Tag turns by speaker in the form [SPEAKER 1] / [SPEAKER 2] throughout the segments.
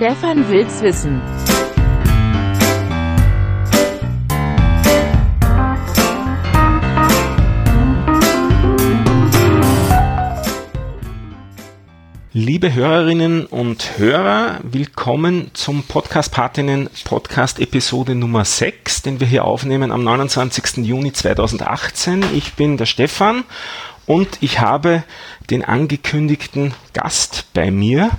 [SPEAKER 1] Stefan will's wissen.
[SPEAKER 2] Liebe Hörerinnen und Hörer, willkommen zum Podcast Patinnen Podcast Episode Nummer 6, den wir hier aufnehmen am 29. Juni 2018. Ich bin der Stefan und ich habe den angekündigten Gast bei mir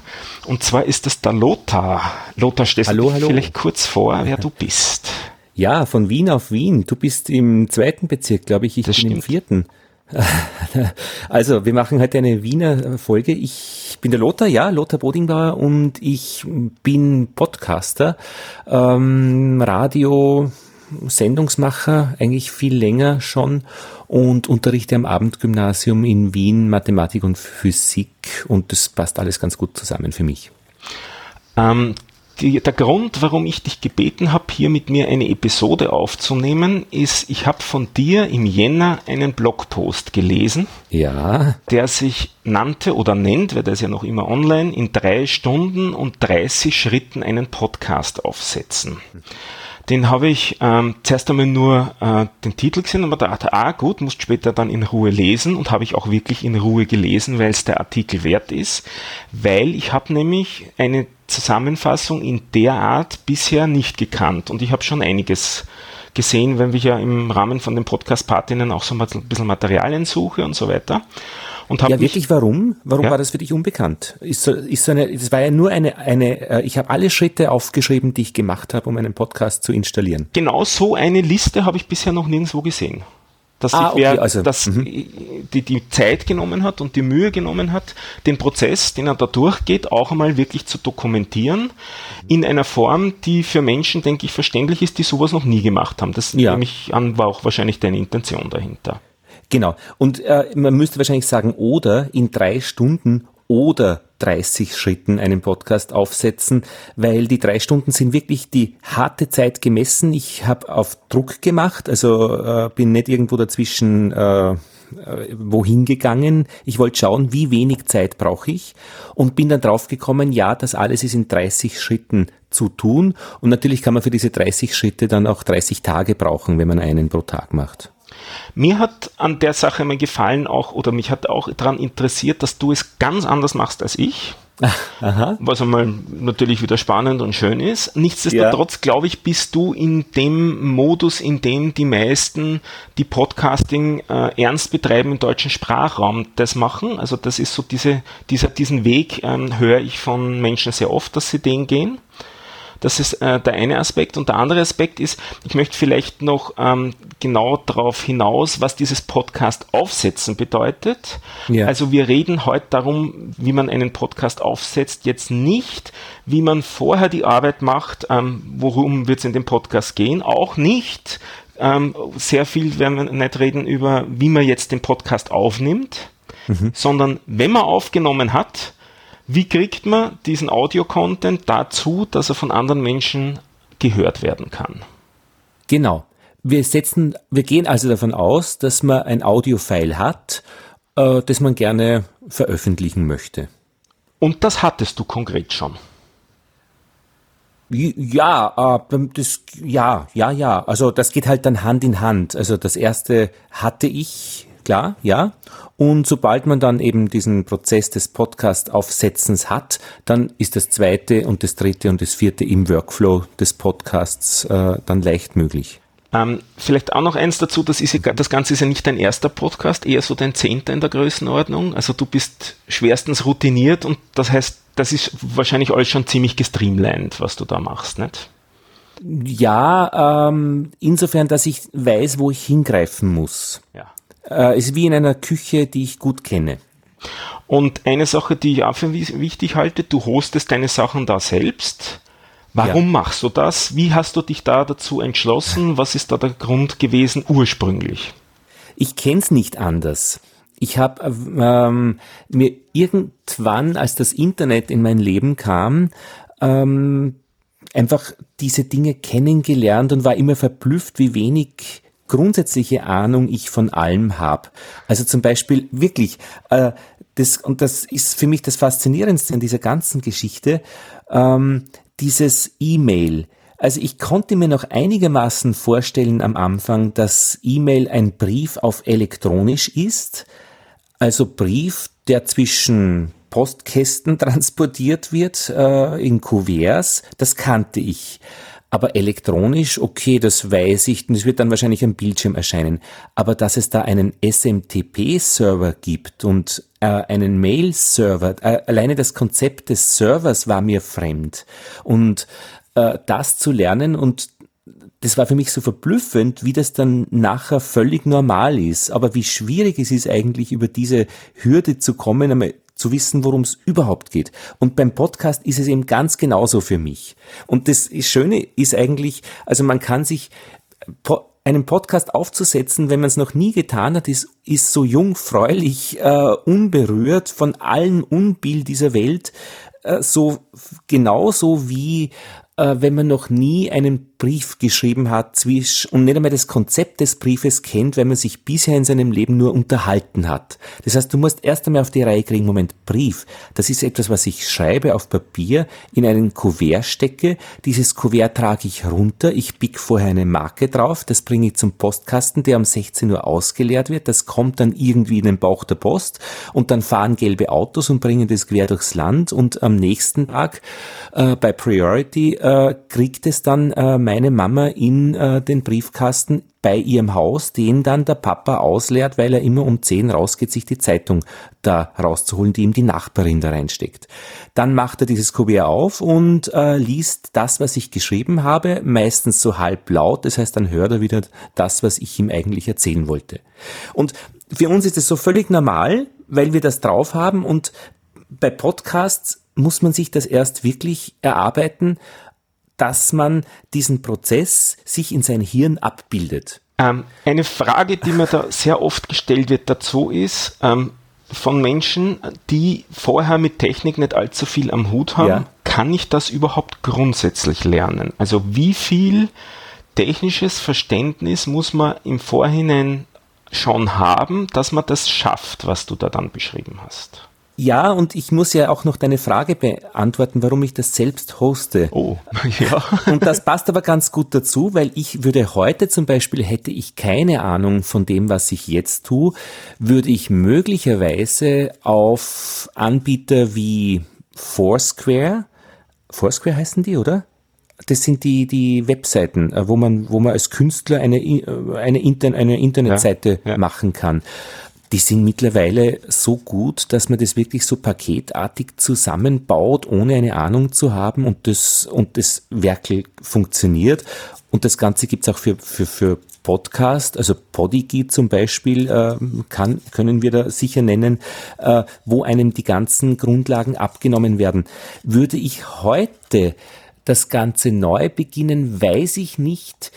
[SPEAKER 2] und zwar ist das der Lothar. Lothar, stellst hallo, du hallo. vielleicht kurz vor, wer du bist?
[SPEAKER 3] Ja, von Wien auf Wien. Du bist im zweiten Bezirk, glaube ich. Ich das bin stimmt. im vierten. Also, wir machen heute eine Wiener Folge. Ich bin der Lothar, ja, Lothar Bodingbauer und ich bin Podcaster, ähm, Radio, Sendungsmacher, eigentlich viel länger schon und unterrichte am Abendgymnasium in Wien Mathematik und Physik und das passt alles ganz gut zusammen für mich.
[SPEAKER 2] Ähm, die, der Grund, warum ich dich gebeten habe, hier mit mir eine Episode aufzunehmen, ist, ich habe von dir im Jänner einen Blogpost gelesen,
[SPEAKER 3] ja.
[SPEAKER 2] der sich nannte oder nennt, weil der ist ja noch immer online, in drei Stunden und 30 Schritten einen Podcast aufsetzen. Den habe ich ähm, zuerst einmal nur äh, den Titel gesehen und mir dachte, ah gut, musst später dann in Ruhe lesen und habe ich auch wirklich in Ruhe gelesen, weil es der Artikel wert ist, weil ich habe nämlich eine Zusammenfassung in der Art bisher nicht gekannt und ich habe schon einiges gesehen, wenn ich ja im Rahmen von den Podcast-Partinnen auch so ein bisschen Materialien suche und so weiter.
[SPEAKER 3] Und ja, wirklich, warum? Warum ja? war das für dich unbekannt? Ist so, ist so eine, das war ja nur eine, eine, äh, ich habe alle Schritte aufgeschrieben, die ich gemacht habe, um einen Podcast zu installieren.
[SPEAKER 2] Genau so eine Liste habe ich bisher noch nirgendwo gesehen dass ah, sich wer okay, also, das, mhm. die, die Zeit genommen hat und die Mühe genommen hat, den Prozess, den er da durchgeht, auch einmal wirklich zu dokumentieren, in einer Form, die für Menschen, denke ich, verständlich ist, die sowas noch nie gemacht haben. Das ja. nehme ich an, war auch wahrscheinlich deine Intention dahinter.
[SPEAKER 3] Genau. Und äh, man müsste wahrscheinlich sagen, oder in drei Stunden oder 30 Schritten einen Podcast aufsetzen, weil die drei Stunden sind wirklich die harte Zeit gemessen. Ich habe auf Druck gemacht, also äh, bin nicht irgendwo dazwischen äh, äh wohin gegangen. Ich wollte schauen, wie wenig Zeit brauche ich und bin dann draufgekommen, ja, das alles ist in 30 Schritten zu tun. Und natürlich kann man für diese 30 Schritte dann auch 30 Tage brauchen, wenn man einen pro Tag macht.
[SPEAKER 2] Mir hat an der Sache mal gefallen auch, oder mich hat auch daran interessiert, dass du es ganz anders machst als ich. Aha. Was einmal natürlich wieder spannend und schön ist. Nichtsdestotrotz, ja. glaube ich, bist du in dem Modus, in dem die meisten, die Podcasting äh, ernst betreiben im deutschen Sprachraum, das machen. Also das ist so diese, dieser, diesen Weg ähm, höre ich von Menschen sehr oft, dass sie den gehen. Das ist äh, der eine Aspekt. Und der andere Aspekt ist, ich möchte vielleicht noch ähm, genau darauf hinaus, was dieses Podcast aufsetzen bedeutet. Ja. Also wir reden heute darum, wie man einen Podcast aufsetzt, jetzt nicht, wie man vorher die Arbeit macht, ähm, worum wird es in dem Podcast gehen, auch nicht. Ähm, sehr viel werden wir nicht reden über, wie man jetzt den Podcast aufnimmt, mhm. sondern wenn man aufgenommen hat, wie kriegt man diesen Audio-Content dazu, dass er von anderen Menschen gehört werden kann?
[SPEAKER 3] Genau. Wir setzen, wir gehen also davon aus, dass man ein Audio-File hat, äh, das man gerne veröffentlichen möchte.
[SPEAKER 2] Und das hattest du konkret schon?
[SPEAKER 3] Ja, äh, das, ja, ja, ja. Also das geht halt dann Hand in Hand. Also das erste hatte ich klar, ja. Und sobald man dann eben diesen Prozess des Podcast-Aufsetzens hat, dann ist das zweite und das dritte und das vierte im Workflow des Podcasts äh, dann leicht möglich.
[SPEAKER 2] Ähm, vielleicht auch noch eins dazu, das, ist ja, das Ganze ist ja nicht dein erster Podcast, eher so dein zehnter in der Größenordnung. Also du bist schwerstens routiniert und das heißt, das ist wahrscheinlich alles schon ziemlich gestreamlined, was du da machst, nicht?
[SPEAKER 3] Ja, ähm, insofern, dass ich weiß, wo ich hingreifen muss. Ja. Äh, ist wie in einer Küche, die ich gut kenne.
[SPEAKER 2] Und eine Sache, die ich auch für wichtig halte, du hostest deine Sachen da selbst. Warum ja. machst du das? Wie hast du dich da dazu entschlossen? Was ist da der Grund gewesen ursprünglich?
[SPEAKER 3] Ich kenne es nicht anders. Ich habe ähm, mir irgendwann, als das Internet in mein Leben kam, ähm, einfach diese Dinge kennengelernt und war immer verblüfft, wie wenig grundsätzliche Ahnung ich von allem habe. Also zum Beispiel wirklich, äh, das, und das ist für mich das Faszinierendste an dieser ganzen Geschichte, ähm, dieses E-Mail. Also ich konnte mir noch einigermaßen vorstellen am Anfang, dass E-Mail ein Brief auf elektronisch ist, also Brief, der zwischen Postkästen transportiert wird äh, in Kuverts, das kannte ich. Aber elektronisch, okay, das weiß ich, das wird dann wahrscheinlich am Bildschirm erscheinen. Aber dass es da einen SMTP-Server gibt und äh, einen Mail-Server, äh, alleine das Konzept des Servers war mir fremd. Und äh, das zu lernen und das war für mich so verblüffend, wie das dann nachher völlig normal ist. Aber wie schwierig es ist eigentlich, über diese Hürde zu kommen, einmal zu wissen, worum es überhaupt geht. Und beim Podcast ist es eben ganz genauso für mich. Und das Schöne ist eigentlich, also man kann sich einen Podcast aufzusetzen, wenn man es noch nie getan hat, ist, ist so jungfräulich, äh, unberührt von allen Unbill dieser Welt, äh, so genauso wie äh, wenn man noch nie einen Brief geschrieben hat zwisch und nicht einmal das Konzept des Briefes kennt, wenn man sich bisher in seinem Leben nur unterhalten hat. Das heißt, du musst erst einmal auf die Reihe kriegen, Moment, Brief, das ist etwas, was ich schreibe auf Papier, in einen Kuvert stecke, dieses Kuvert trage ich runter, ich pick vorher eine Marke drauf, das bringe ich zum Postkasten, der um 16 Uhr ausgeleert wird, das kommt dann irgendwie in den Bauch der Post und dann fahren gelbe Autos und bringen das quer durchs Land und am nächsten Tag äh, bei Priority äh, kriegt es dann äh, meine Mama in äh, den Briefkasten bei ihrem Haus, den dann der Papa ausleert, weil er immer um 10 rausgeht, sich die Zeitung da rauszuholen, die ihm die Nachbarin da reinsteckt. Dann macht er dieses Kuvert auf und äh, liest das, was ich geschrieben habe, meistens so halb das heißt, dann hört er wieder das, was ich ihm eigentlich erzählen wollte. Und für uns ist es so völlig normal, weil wir das drauf haben und bei Podcasts muss man sich das erst wirklich erarbeiten, dass man diesen Prozess sich in sein Hirn abbildet.
[SPEAKER 2] Ähm, eine Frage, die mir da sehr oft gestellt wird dazu ist, ähm, von Menschen, die vorher mit Technik nicht allzu viel am Hut haben, ja. kann ich das überhaupt grundsätzlich lernen? Also wie viel technisches Verständnis muss man im Vorhinein schon haben, dass man das schafft, was du da dann beschrieben hast?
[SPEAKER 3] Ja, und ich muss ja auch noch deine Frage beantworten, warum ich das selbst hoste.
[SPEAKER 2] Oh, ja.
[SPEAKER 3] Und das passt aber ganz gut dazu, weil ich würde heute zum Beispiel, hätte ich keine Ahnung von dem, was ich jetzt tue, würde ich möglicherweise auf Anbieter wie Foursquare, Foursquare heißen die, oder? Das sind die, die Webseiten, äh, wo man, wo man als Künstler eine, äh, eine, Inter eine Internetseite ja, ja. machen kann die sind mittlerweile so gut, dass man das wirklich so paketartig zusammenbaut, ohne eine Ahnung zu haben und das, und das Werkel funktioniert. Und das Ganze gibt's auch für, für, für Podcast, also Podigy zum Beispiel, äh, kann, können wir da sicher nennen, äh, wo einem die ganzen Grundlagen abgenommen werden. Würde ich heute das Ganze neu beginnen, weiß ich nicht.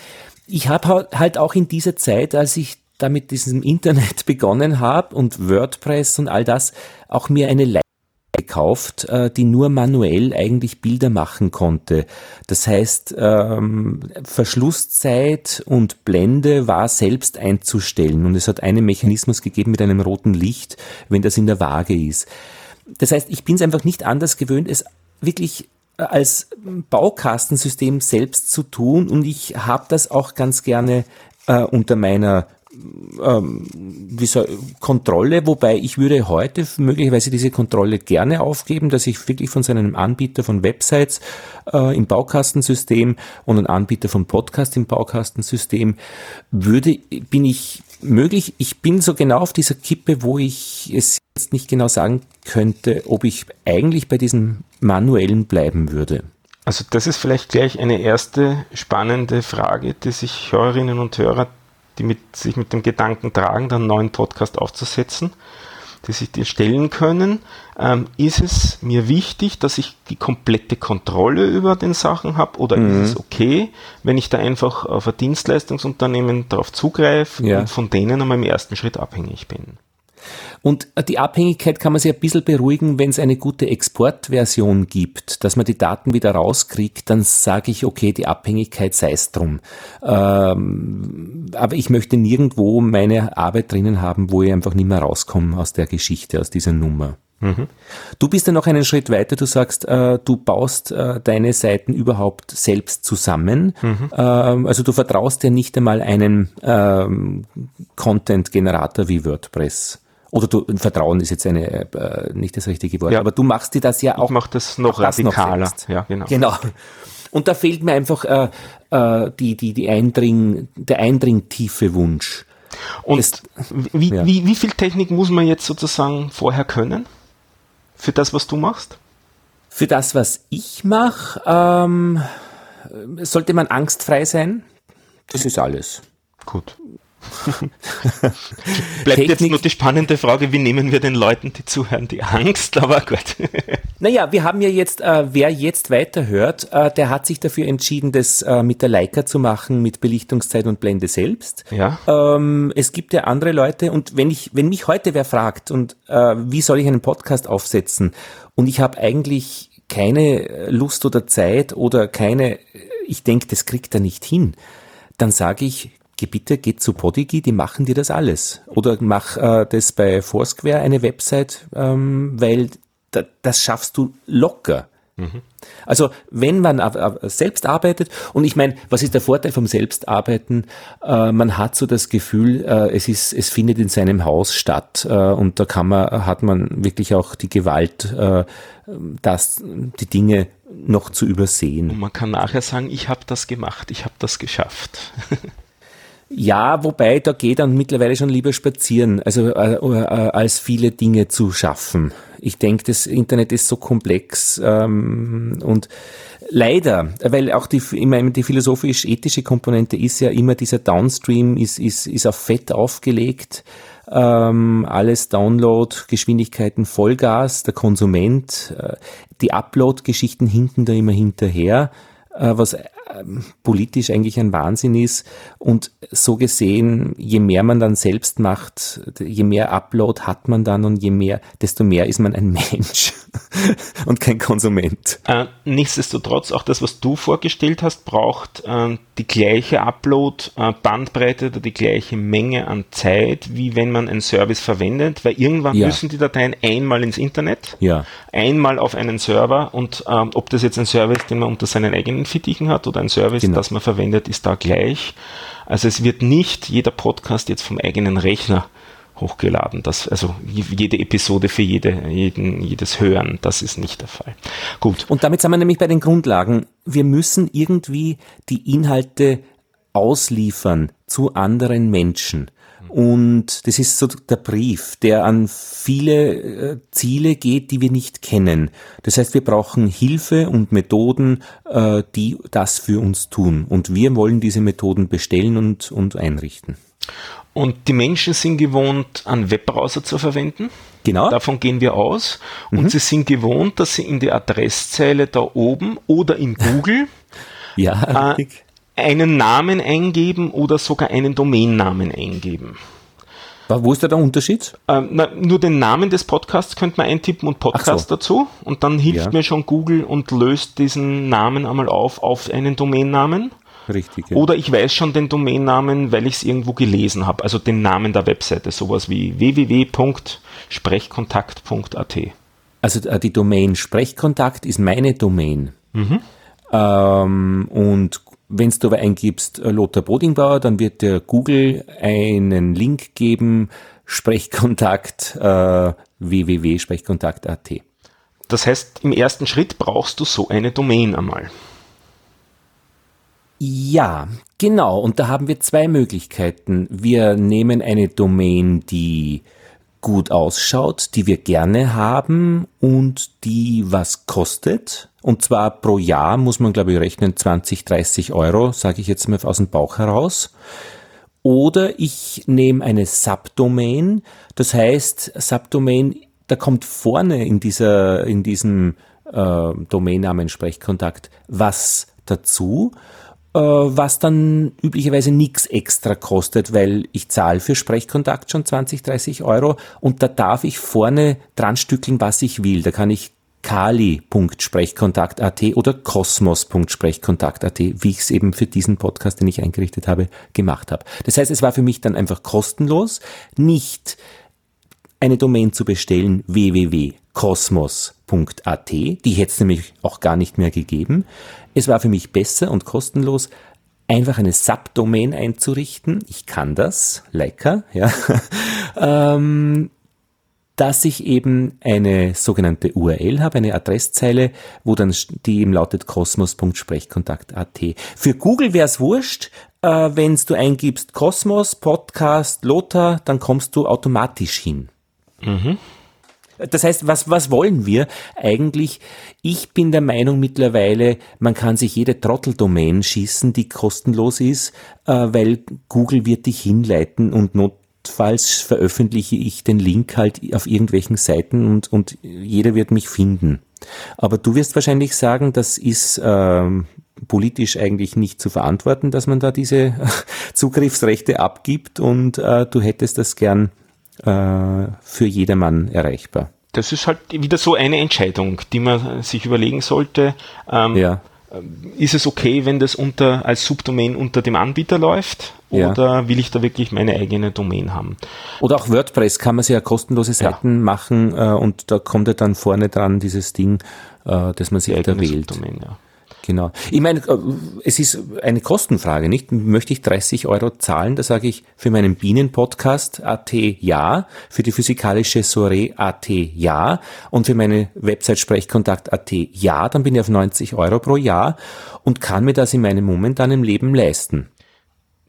[SPEAKER 3] Ich habe halt auch in dieser Zeit, als ich da mit diesem Internet begonnen habe und WordPress und all das, auch mir eine Leitung gekauft, äh, die nur manuell eigentlich Bilder machen konnte. Das heißt, ähm, Verschlusszeit und Blende war selbst einzustellen und es hat einen Mechanismus gegeben mit einem roten Licht, wenn das in der Waage ist. Das heißt, ich bin es einfach nicht anders gewöhnt, es wirklich äh, als Baukastensystem selbst zu tun und ich habe das auch ganz gerne äh, unter meiner ähm, wie so, Kontrolle, wobei ich würde heute möglicherweise diese Kontrolle gerne aufgeben, dass ich wirklich von seinem Anbieter von Websites äh, im Baukastensystem und einem Anbieter von Podcast im Baukastensystem würde, bin ich möglich, ich bin so genau auf dieser Kippe, wo ich es jetzt nicht genau sagen könnte, ob ich eigentlich bei diesem manuellen bleiben würde.
[SPEAKER 2] Also das ist vielleicht gleich eine erste spannende Frage, die sich Hörerinnen und Hörer die mit, sich mit dem Gedanken tragen, dann einen neuen Podcast aufzusetzen, die sich dir stellen können, ähm, ist es mir wichtig, dass ich die komplette Kontrolle über den Sachen habe oder mhm. ist es okay, wenn ich da einfach auf ein Dienstleistungsunternehmen darauf zugreife ja. und von denen einmal im ersten Schritt abhängig bin?
[SPEAKER 3] Und die Abhängigkeit kann man sich ein bisschen beruhigen, wenn es eine gute Exportversion gibt, dass man die Daten wieder rauskriegt, dann sage ich, okay, die Abhängigkeit sei es drum. Ähm, aber ich möchte nirgendwo meine Arbeit drinnen haben, wo ich einfach nicht mehr rauskomme aus der Geschichte, aus dieser Nummer. Mhm. Du bist ja noch einen Schritt weiter, du sagst, äh, du baust äh, deine Seiten überhaupt selbst zusammen. Mhm. Ähm, also du vertraust dir nicht einmal einen ähm, Content-Generator wie WordPress. Oder du, Vertrauen ist jetzt eine, äh, nicht das richtige Wort,
[SPEAKER 2] ja.
[SPEAKER 3] aber du machst dir das ja auch. Ich
[SPEAKER 2] mach das noch radikaler.
[SPEAKER 3] Noch ja, genau. Genau. Und da fehlt mir einfach äh, äh, die, die, die Eindring, der eindringtiefe Wunsch.
[SPEAKER 2] Und das, wie, ja. wie, wie viel Technik muss man jetzt sozusagen vorher können? Für das, was du machst?
[SPEAKER 3] Für das, was ich mache, ähm, sollte man angstfrei sein. Das ist alles.
[SPEAKER 2] Gut. Bleibt Technik. jetzt nur die spannende Frage, wie nehmen wir den Leuten, die zuhören, die Angst, aber gut.
[SPEAKER 3] naja, wir haben ja jetzt, äh, wer jetzt weiterhört, äh, der hat sich dafür entschieden, das äh, mit der Leica zu machen, mit Belichtungszeit und Blende selbst.
[SPEAKER 2] Ja.
[SPEAKER 3] Ähm, es gibt ja andere Leute und wenn ich, wenn mich heute wer fragt und äh, wie soll ich einen Podcast aufsetzen und ich habe eigentlich keine Lust oder Zeit oder keine, ich denke, das kriegt er nicht hin, dann sage ich, geh bitte, geh zu Podigy, die machen dir das alles. Oder mach äh, das bei Foursquare eine Website, ähm, weil da, das schaffst du locker. Mhm. Also wenn man selbst arbeitet, und ich meine, was ist der Vorteil vom Selbstarbeiten? Äh, man hat so das Gefühl, äh, es ist, es findet in seinem Haus statt äh, und da kann man, hat man wirklich auch die Gewalt, äh, das, die Dinge noch zu übersehen.
[SPEAKER 2] Und man kann nachher sagen, ich habe das gemacht, ich habe das geschafft.
[SPEAKER 3] Ja, wobei da geht dann mittlerweile schon lieber spazieren, also äh, äh, als viele Dinge zu schaffen. Ich denke, das Internet ist so komplex ähm, und leider, weil auch die, ich meine, die philosophisch-ethische Komponente ist ja immer dieser Downstream, ist, ist, ist auf Fett aufgelegt. Ähm, alles Download, Geschwindigkeiten Vollgas, der Konsument, äh, die Upload-Geschichten hinken da immer hinterher, äh, was ähm, politisch eigentlich ein Wahnsinn ist. Und so gesehen, je mehr man dann selbst macht, je mehr Upload hat man dann und je mehr, desto mehr ist man ein Mensch und kein Konsument.
[SPEAKER 2] Äh, nichtsdestotrotz, auch das, was du vorgestellt hast, braucht äh, die gleiche Upload-Bandbreite oder die gleiche Menge an Zeit, wie wenn man einen Service verwendet, weil irgendwann ja. müssen die Dateien einmal ins Internet,
[SPEAKER 3] ja.
[SPEAKER 2] einmal auf einen Server und ähm, ob das jetzt ein Service, den man unter seinen eigenen Fittichen hat oder ein Service, genau. das man verwendet, ist da gleich. Also es wird nicht jeder Podcast jetzt vom eigenen Rechner hochgeladen. Das, also jede Episode für jede, jeden, jedes Hören, das ist nicht der Fall. Gut.
[SPEAKER 3] Und damit sind wir nämlich bei den Grundlagen. Wir müssen irgendwie die Inhalte ausliefern zu anderen Menschen. Und das ist so der Brief, der an viele äh, Ziele geht, die wir nicht kennen. Das heißt, wir brauchen Hilfe und Methoden, äh, die das für uns tun. Und wir wollen diese Methoden bestellen und, und einrichten.
[SPEAKER 2] Und die Menschen sind gewohnt, einen Webbrowser zu verwenden.
[SPEAKER 3] Genau.
[SPEAKER 2] Davon gehen wir aus. Und mhm. sie sind gewohnt, dass sie in die Adresszeile da oben oder in Google
[SPEAKER 3] ja,
[SPEAKER 2] äh, einen Namen eingeben oder sogar einen Domainnamen eingeben.
[SPEAKER 3] Wo ist da der Unterschied?
[SPEAKER 2] Ähm, na, nur den Namen des Podcasts könnte man eintippen und Podcast so. dazu und dann hilft ja. mir schon Google und löst diesen Namen einmal auf auf einen Domainnamen.
[SPEAKER 3] Richtig.
[SPEAKER 2] Ja. Oder ich weiß schon den Domainnamen, weil ich es irgendwo gelesen habe, also den Namen der Webseite, sowas wie www.sprechkontakt.at.
[SPEAKER 3] Also äh, die Domain Sprechkontakt ist meine Domain.
[SPEAKER 2] Mhm.
[SPEAKER 3] Ähm, und wenn du aber eingibst äh, Lothar Bodingbauer, dann wird der Google einen Link geben, Sprechkontakt äh, www.sprechkontakt.at.
[SPEAKER 2] Das heißt, im ersten Schritt brauchst du so eine Domain einmal.
[SPEAKER 3] Ja, genau. Und da haben wir zwei Möglichkeiten. Wir nehmen eine Domain, die gut ausschaut, die wir gerne haben und die was kostet. Und zwar pro Jahr muss man, glaube ich, rechnen 20, 30 Euro, sage ich jetzt mal aus dem Bauch heraus. Oder ich nehme eine Subdomain, das heißt Subdomain, da kommt vorne in dieser, in diesem äh, Domainnamen Sprechkontakt was dazu was dann üblicherweise nichts extra kostet, weil ich zahle für Sprechkontakt schon 20, 30 Euro und da darf ich vorne dran stückeln, was ich will. Da kann ich kali.sprechkontakt.at oder kosmos.sprechkontakt.at, wie ich es eben für diesen Podcast, den ich eingerichtet habe, gemacht habe. Das heißt, es war für mich dann einfach kostenlos, nicht eine Domain zu bestellen www.kosmos.at, die hätte es nämlich auch gar nicht mehr gegeben. Es war für mich besser und kostenlos, einfach eine Subdomain einzurichten. Ich kann das, lecker, ja. ähm, dass ich eben eine sogenannte URL habe, eine Adresszeile, wo dann die eben lautet kosmos.sprechkontakt.at. Für Google wäre es wurscht, äh, wenn du eingibst Kosmos, Podcast, Lothar, dann kommst du automatisch hin. Mhm. Das heißt, was, was wollen wir eigentlich? Ich bin der Meinung mittlerweile, man kann sich jede Trotteldomain schießen, die kostenlos ist, äh, weil Google wird dich hinleiten und not notfalls veröffentliche ich den Link halt auf irgendwelchen Seiten und, und jeder wird mich finden. Aber du wirst wahrscheinlich sagen, das ist ähm, politisch eigentlich nicht zu verantworten, dass man da diese Zugriffsrechte abgibt und äh, du hättest das gern für jedermann erreichbar.
[SPEAKER 2] Das ist halt wieder so eine Entscheidung, die man sich überlegen sollte. Ähm, ja ist es okay, wenn das unter, als Subdomain unter dem Anbieter läuft? Oder ja. will ich da wirklich meine eigene Domain haben?
[SPEAKER 3] Oder auch WordPress kann man sich ja kostenlose Seiten ja. machen äh, und da kommt ja dann vorne dran dieses Ding, äh, dass man sich da wählt. Subdomain, ja. Genau. Ich meine, äh, es ist eine Kostenfrage, nicht? Möchte ich 30 Euro zahlen? Da sage ich für meinen Bienen-Podcast AT ja, für die physikalische Soiree AT ja und für meine Website Sprechkontakt AT ja, dann bin ich auf 90 Euro pro Jahr und kann mir das in meinem momentanen Leben leisten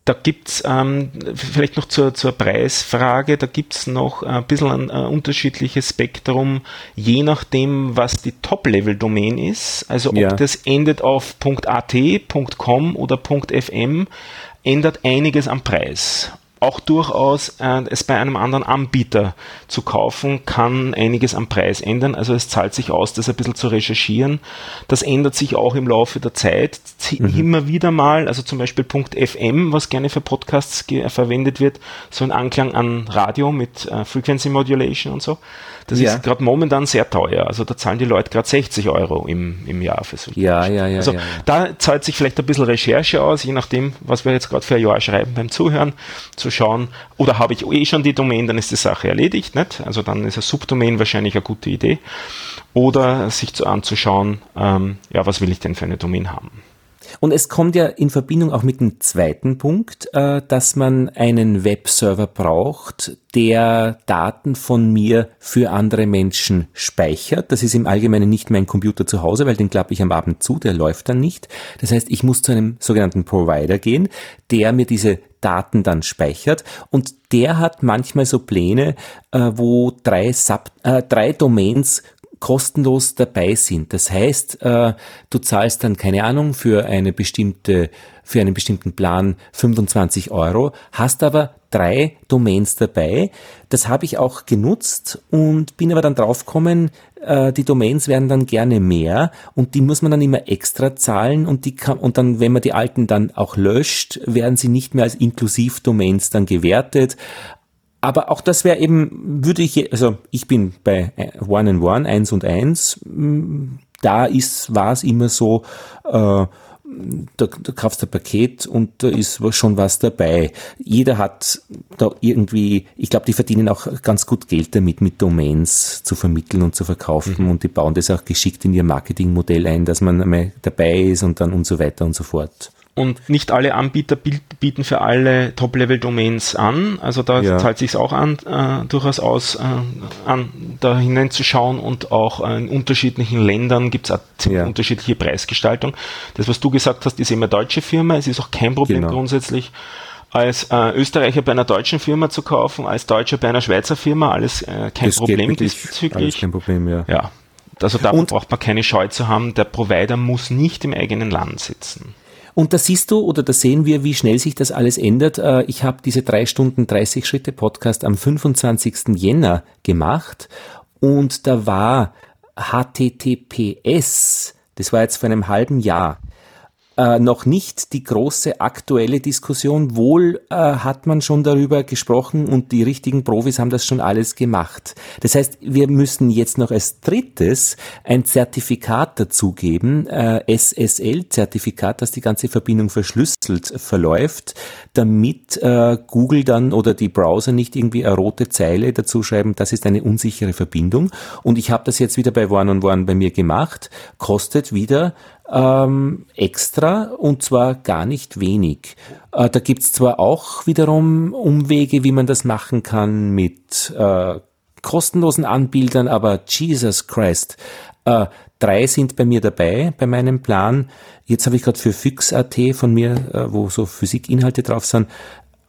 [SPEAKER 2] da gibt's ähm, vielleicht noch zur, zur Preisfrage, da gibt's noch ein bisschen ein, ein unterschiedliches Spektrum, je nachdem, was die Top-Level-Domain ist. Also ob ja. das endet auf .at, .com oder .fm, ändert einiges am Preis auch durchaus äh, es bei einem anderen Anbieter zu kaufen, kann einiges am Preis ändern. Also es zahlt sich aus, das ein bisschen zu recherchieren. Das ändert sich auch im Laufe der Zeit. Mhm. Immer wieder mal, also zum Beispiel .fm, was gerne für Podcasts verwendet wird, so ein Anklang an Radio mit äh, Frequency Modulation und so. Das ja. ist gerade momentan sehr teuer. Also da zahlen die Leute gerade 60 Euro im, im Jahr für so
[SPEAKER 3] ja, ja, ja,
[SPEAKER 2] Also
[SPEAKER 3] ja, ja.
[SPEAKER 2] da zahlt sich vielleicht ein bisschen Recherche aus, je nachdem, was wir jetzt gerade für ein Jahr schreiben beim Zuhören, zu schauen, oder habe ich eh schon die Domain, dann ist die Sache erledigt, nicht? Also dann ist ein Subdomain wahrscheinlich eine gute Idee. Oder sich zu anzuschauen, ähm, ja, was will ich denn für eine Domain haben?
[SPEAKER 3] Und es kommt ja in Verbindung auch mit dem zweiten Punkt, äh, dass man einen Webserver braucht, der Daten von mir für andere Menschen speichert. Das ist im Allgemeinen nicht mein Computer zu Hause, weil den klappe ich am Abend zu, der läuft dann nicht. Das heißt, ich muss zu einem sogenannten Provider gehen, der mir diese Daten dann speichert und der hat manchmal so Pläne, äh, wo drei, Sub, äh, drei Domains kostenlos dabei sind. Das heißt, äh, du zahlst dann keine Ahnung für eine bestimmte für einen bestimmten Plan 25 Euro, hast aber drei Domains dabei. Das habe ich auch genutzt und bin aber dann draufgekommen, äh, die Domains werden dann gerne mehr und die muss man dann immer extra zahlen und die kann, und dann, wenn man die alten dann auch löscht, werden sie nicht mehr als Inklusiv-Domains dann gewertet. Aber auch das wäre eben, würde ich, also ich bin bei One and One, eins und eins, da ist, war es immer so, äh, da, da kaufst du ein Paket und da ist schon was dabei. Jeder hat da irgendwie, ich glaube, die verdienen auch ganz gut Geld damit, mit Domains zu vermitteln und zu verkaufen mhm. und die bauen das auch geschickt in ihr Marketingmodell ein, dass man einmal dabei ist und dann und so weiter und so fort.
[SPEAKER 2] Und nicht alle Anbieter bieten für alle Top-Level-Domains an. Also da ja. zahlt sich auch an, äh, durchaus aus, äh, an, da hineinzuschauen und auch äh, in unterschiedlichen Ländern gibt es ja. unterschiedliche Preisgestaltung. Das, was du gesagt hast, ist immer deutsche Firma. Es ist auch kein Problem genau. grundsätzlich als äh, Österreicher bei einer deutschen Firma zu kaufen, als Deutscher bei einer Schweizer Firma, alles äh, kein das Problem
[SPEAKER 3] diesbezüglich. Alles kein Problem, ja.
[SPEAKER 2] ja. Also da braucht man keine Scheu zu haben, der Provider muss nicht im eigenen Land sitzen.
[SPEAKER 3] Und da siehst du oder da sehen wir, wie schnell sich das alles ändert. Äh, ich habe diese drei Stunden 30 Schritte Podcast am 25. Jänner gemacht und da war HTTPS, das war jetzt vor einem halben Jahr, äh, noch nicht die große aktuelle Diskussion. Wohl äh, hat man schon darüber gesprochen und die richtigen Profis haben das schon alles gemacht. Das heißt, wir müssen jetzt noch als drittes ein Zertifikat dazugeben, äh, SSL-Zertifikat, dass die ganze Verbindung verschlüsselt verläuft, damit äh, Google dann oder die Browser nicht irgendwie eine rote Zeile dazu schreiben, das ist eine unsichere Verbindung. Und ich habe das jetzt wieder bei One on One bei mir gemacht, kostet wieder ähm, extra und zwar gar nicht wenig. Äh, da gibt's zwar auch wiederum Umwege, wie man das machen kann mit äh, kostenlosen Anbildern, aber Jesus Christ, äh, drei sind bei mir dabei bei meinem Plan. Jetzt habe ich gerade für Fix.at von mir, äh, wo so Physikinhalte drauf sind,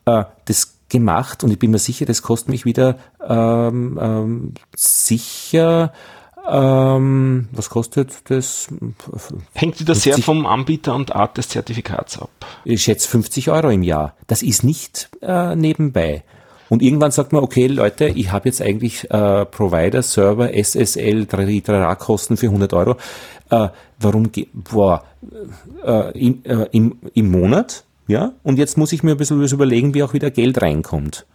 [SPEAKER 3] äh, das gemacht und ich bin mir sicher, das kostet mich wieder ähm, ähm, sicher ähm, was kostet das?
[SPEAKER 2] Hängt wieder sehr vom Anbieter und Art des Zertifikats ab.
[SPEAKER 3] Ich schätze 50 Euro im Jahr. Das ist nicht äh, nebenbei. Und irgendwann sagt man, okay, Leute, ich habe jetzt eigentlich äh, Provider, Server, SSL, Trara-Kosten für 100 Euro. Äh, warum, boah, äh, im, äh, im, im Monat? Ja, und jetzt muss ich mir ein bisschen überlegen, wie auch wieder Geld reinkommt.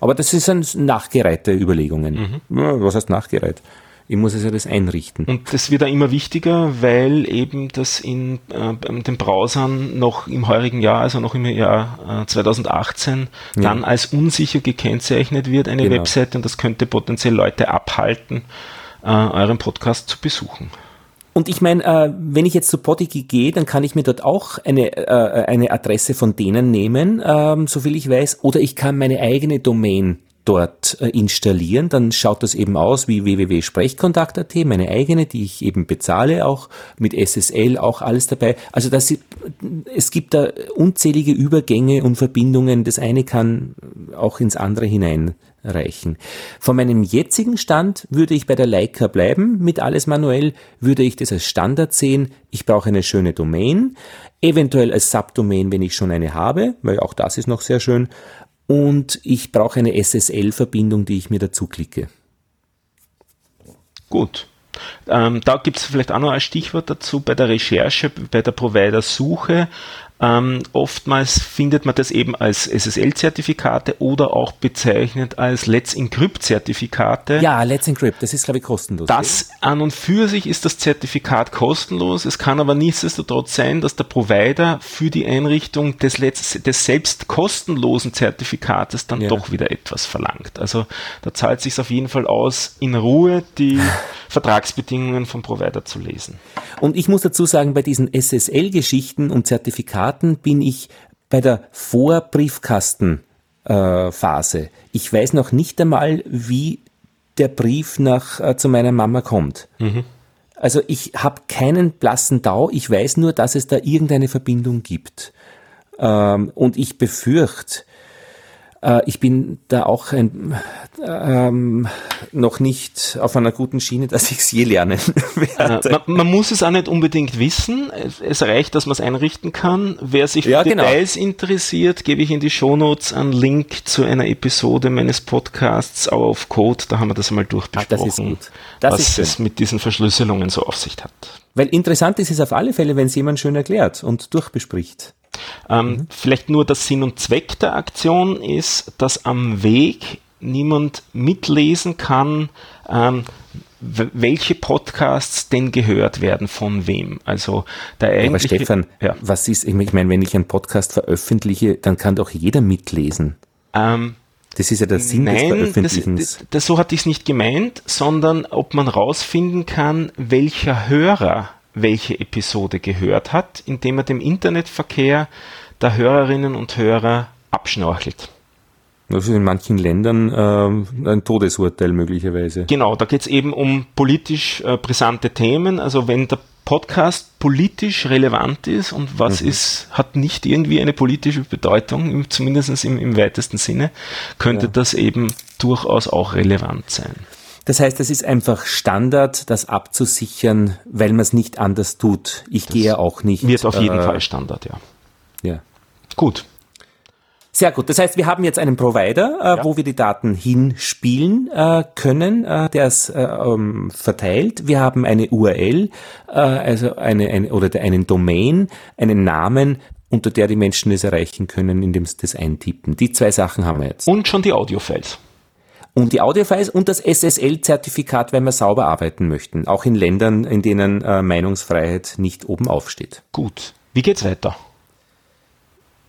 [SPEAKER 3] Aber das sind nachgereihte Überlegungen. Mhm. Was heißt nachgereiht? Ich muss es ja das einrichten.
[SPEAKER 2] Und das wird auch immer wichtiger, weil eben das in äh, den Browsern noch im heurigen Jahr, also noch im Jahr äh, 2018, ja. dann als unsicher gekennzeichnet wird, eine genau. Webseite, und das könnte potenziell Leute abhalten, äh, euren Podcast zu besuchen.
[SPEAKER 3] Und ich meine, äh, wenn ich jetzt zu Podigy gehe, dann kann ich mir dort auch eine, äh, eine Adresse von denen nehmen, ähm, soviel ich weiß, oder ich kann meine eigene Domain dort äh, installieren, dann schaut das eben aus wie www.sprechkontakt.at, meine eigene, die ich eben bezahle, auch mit SSL, auch alles dabei. Also das, es gibt da unzählige Übergänge und Verbindungen. Das eine kann auch ins andere hineinreichen. Von meinem jetzigen Stand würde ich bei der Leica bleiben, mit alles manuell, würde ich das als Standard sehen. Ich brauche eine schöne Domain, eventuell als Subdomain, wenn ich schon eine habe, weil auch das ist noch sehr schön und ich brauche eine SSL-Verbindung, die ich mir dazu klicke.
[SPEAKER 2] Gut. Ähm, da gibt es vielleicht auch noch ein Stichwort dazu bei der Recherche, bei der Provider-Suche. Ähm, oftmals findet man das eben als SSL-Zertifikate oder auch bezeichnet als Let's Encrypt-Zertifikate.
[SPEAKER 3] Ja, Let's Encrypt, das ist glaube ich kostenlos.
[SPEAKER 2] Das an und für sich ist das Zertifikat kostenlos. Es kann aber nichtsdestotrotz sein, dass der Provider für die Einrichtung des, Let's, des selbst kostenlosen Zertifikates dann ja. doch wieder etwas verlangt. Also da zahlt sich auf jeden Fall aus, in Ruhe die Vertragsbedingungen vom Provider zu lesen.
[SPEAKER 3] Und ich muss dazu sagen, bei diesen SSL-Geschichten und Zertifikaten bin ich bei der Vorbriefkastenphase. Äh, ich weiß noch nicht einmal, wie der Brief nach äh, zu meiner Mama kommt. Mhm. Also ich habe keinen blassen Dau, ich weiß nur, dass es da irgendeine Verbindung gibt. Ähm, und ich befürchte, äh, ich bin da auch ein, ähm, noch nicht auf einer guten Schiene, dass ich es je lernen
[SPEAKER 2] werde. Äh, man, man, muss es auch nicht unbedingt wissen. Es reicht, dass man es einrichten kann. Wer sich für ja, genau. Details interessiert, gebe ich in die Shownotes einen Link zu einer Episode meines Podcasts auf Code. Da haben wir das einmal durchbesprochen,
[SPEAKER 3] ah,
[SPEAKER 2] was es mit diesen Verschlüsselungen so auf sich hat.
[SPEAKER 3] Weil interessant ist es auf alle Fälle, wenn es jemand schön erklärt und durchbespricht.
[SPEAKER 2] Ähm, mhm. Vielleicht nur der Sinn und Zweck der Aktion ist, dass am Weg niemand mitlesen kann, ähm, welche Podcasts denn gehört werden von wem. Also
[SPEAKER 3] der eigentliche, Aber Stefan, ja. was ist, ich meine, wenn ich einen Podcast veröffentliche, dann kann doch jeder mitlesen. Ähm, das ist ja der Sinn
[SPEAKER 2] nein, des Veröffentlichens. Das, das, so hatte ich es nicht gemeint, sondern ob man rausfinden kann, welcher Hörer welche Episode gehört hat, indem er dem Internetverkehr der Hörerinnen und Hörer abschnorchelt.
[SPEAKER 3] Das ist in manchen Ländern äh, ein Todesurteil möglicherweise.
[SPEAKER 2] Genau, da geht es eben um politisch äh, brisante Themen. Also wenn der Podcast politisch relevant ist und was mhm. ist, hat nicht irgendwie eine politische Bedeutung, zumindest im, im weitesten Sinne, könnte ja. das eben durchaus auch relevant sein.
[SPEAKER 3] Das heißt, es ist einfach Standard, das abzusichern, weil man es nicht anders tut. Ich das gehe auch nicht.
[SPEAKER 2] Wird auf jeden äh, Fall Standard, ja.
[SPEAKER 3] Ja.
[SPEAKER 2] Gut.
[SPEAKER 3] Sehr gut. Das heißt, wir haben jetzt einen Provider, äh, ja. wo wir die Daten hinspielen äh, können, äh, der es äh, ähm, verteilt. Wir haben eine URL, äh, also eine, eine oder einen Domain, einen Namen, unter der die Menschen es erreichen können, indem sie das eintippen. Die zwei Sachen haben wir jetzt.
[SPEAKER 2] Und schon die Audiofiles.
[SPEAKER 3] Und die Audiofiles und das SSL-Zertifikat, wenn wir sauber arbeiten möchten. Auch in Ländern, in denen äh, Meinungsfreiheit nicht oben aufsteht.
[SPEAKER 2] Gut. Wie geht's weiter?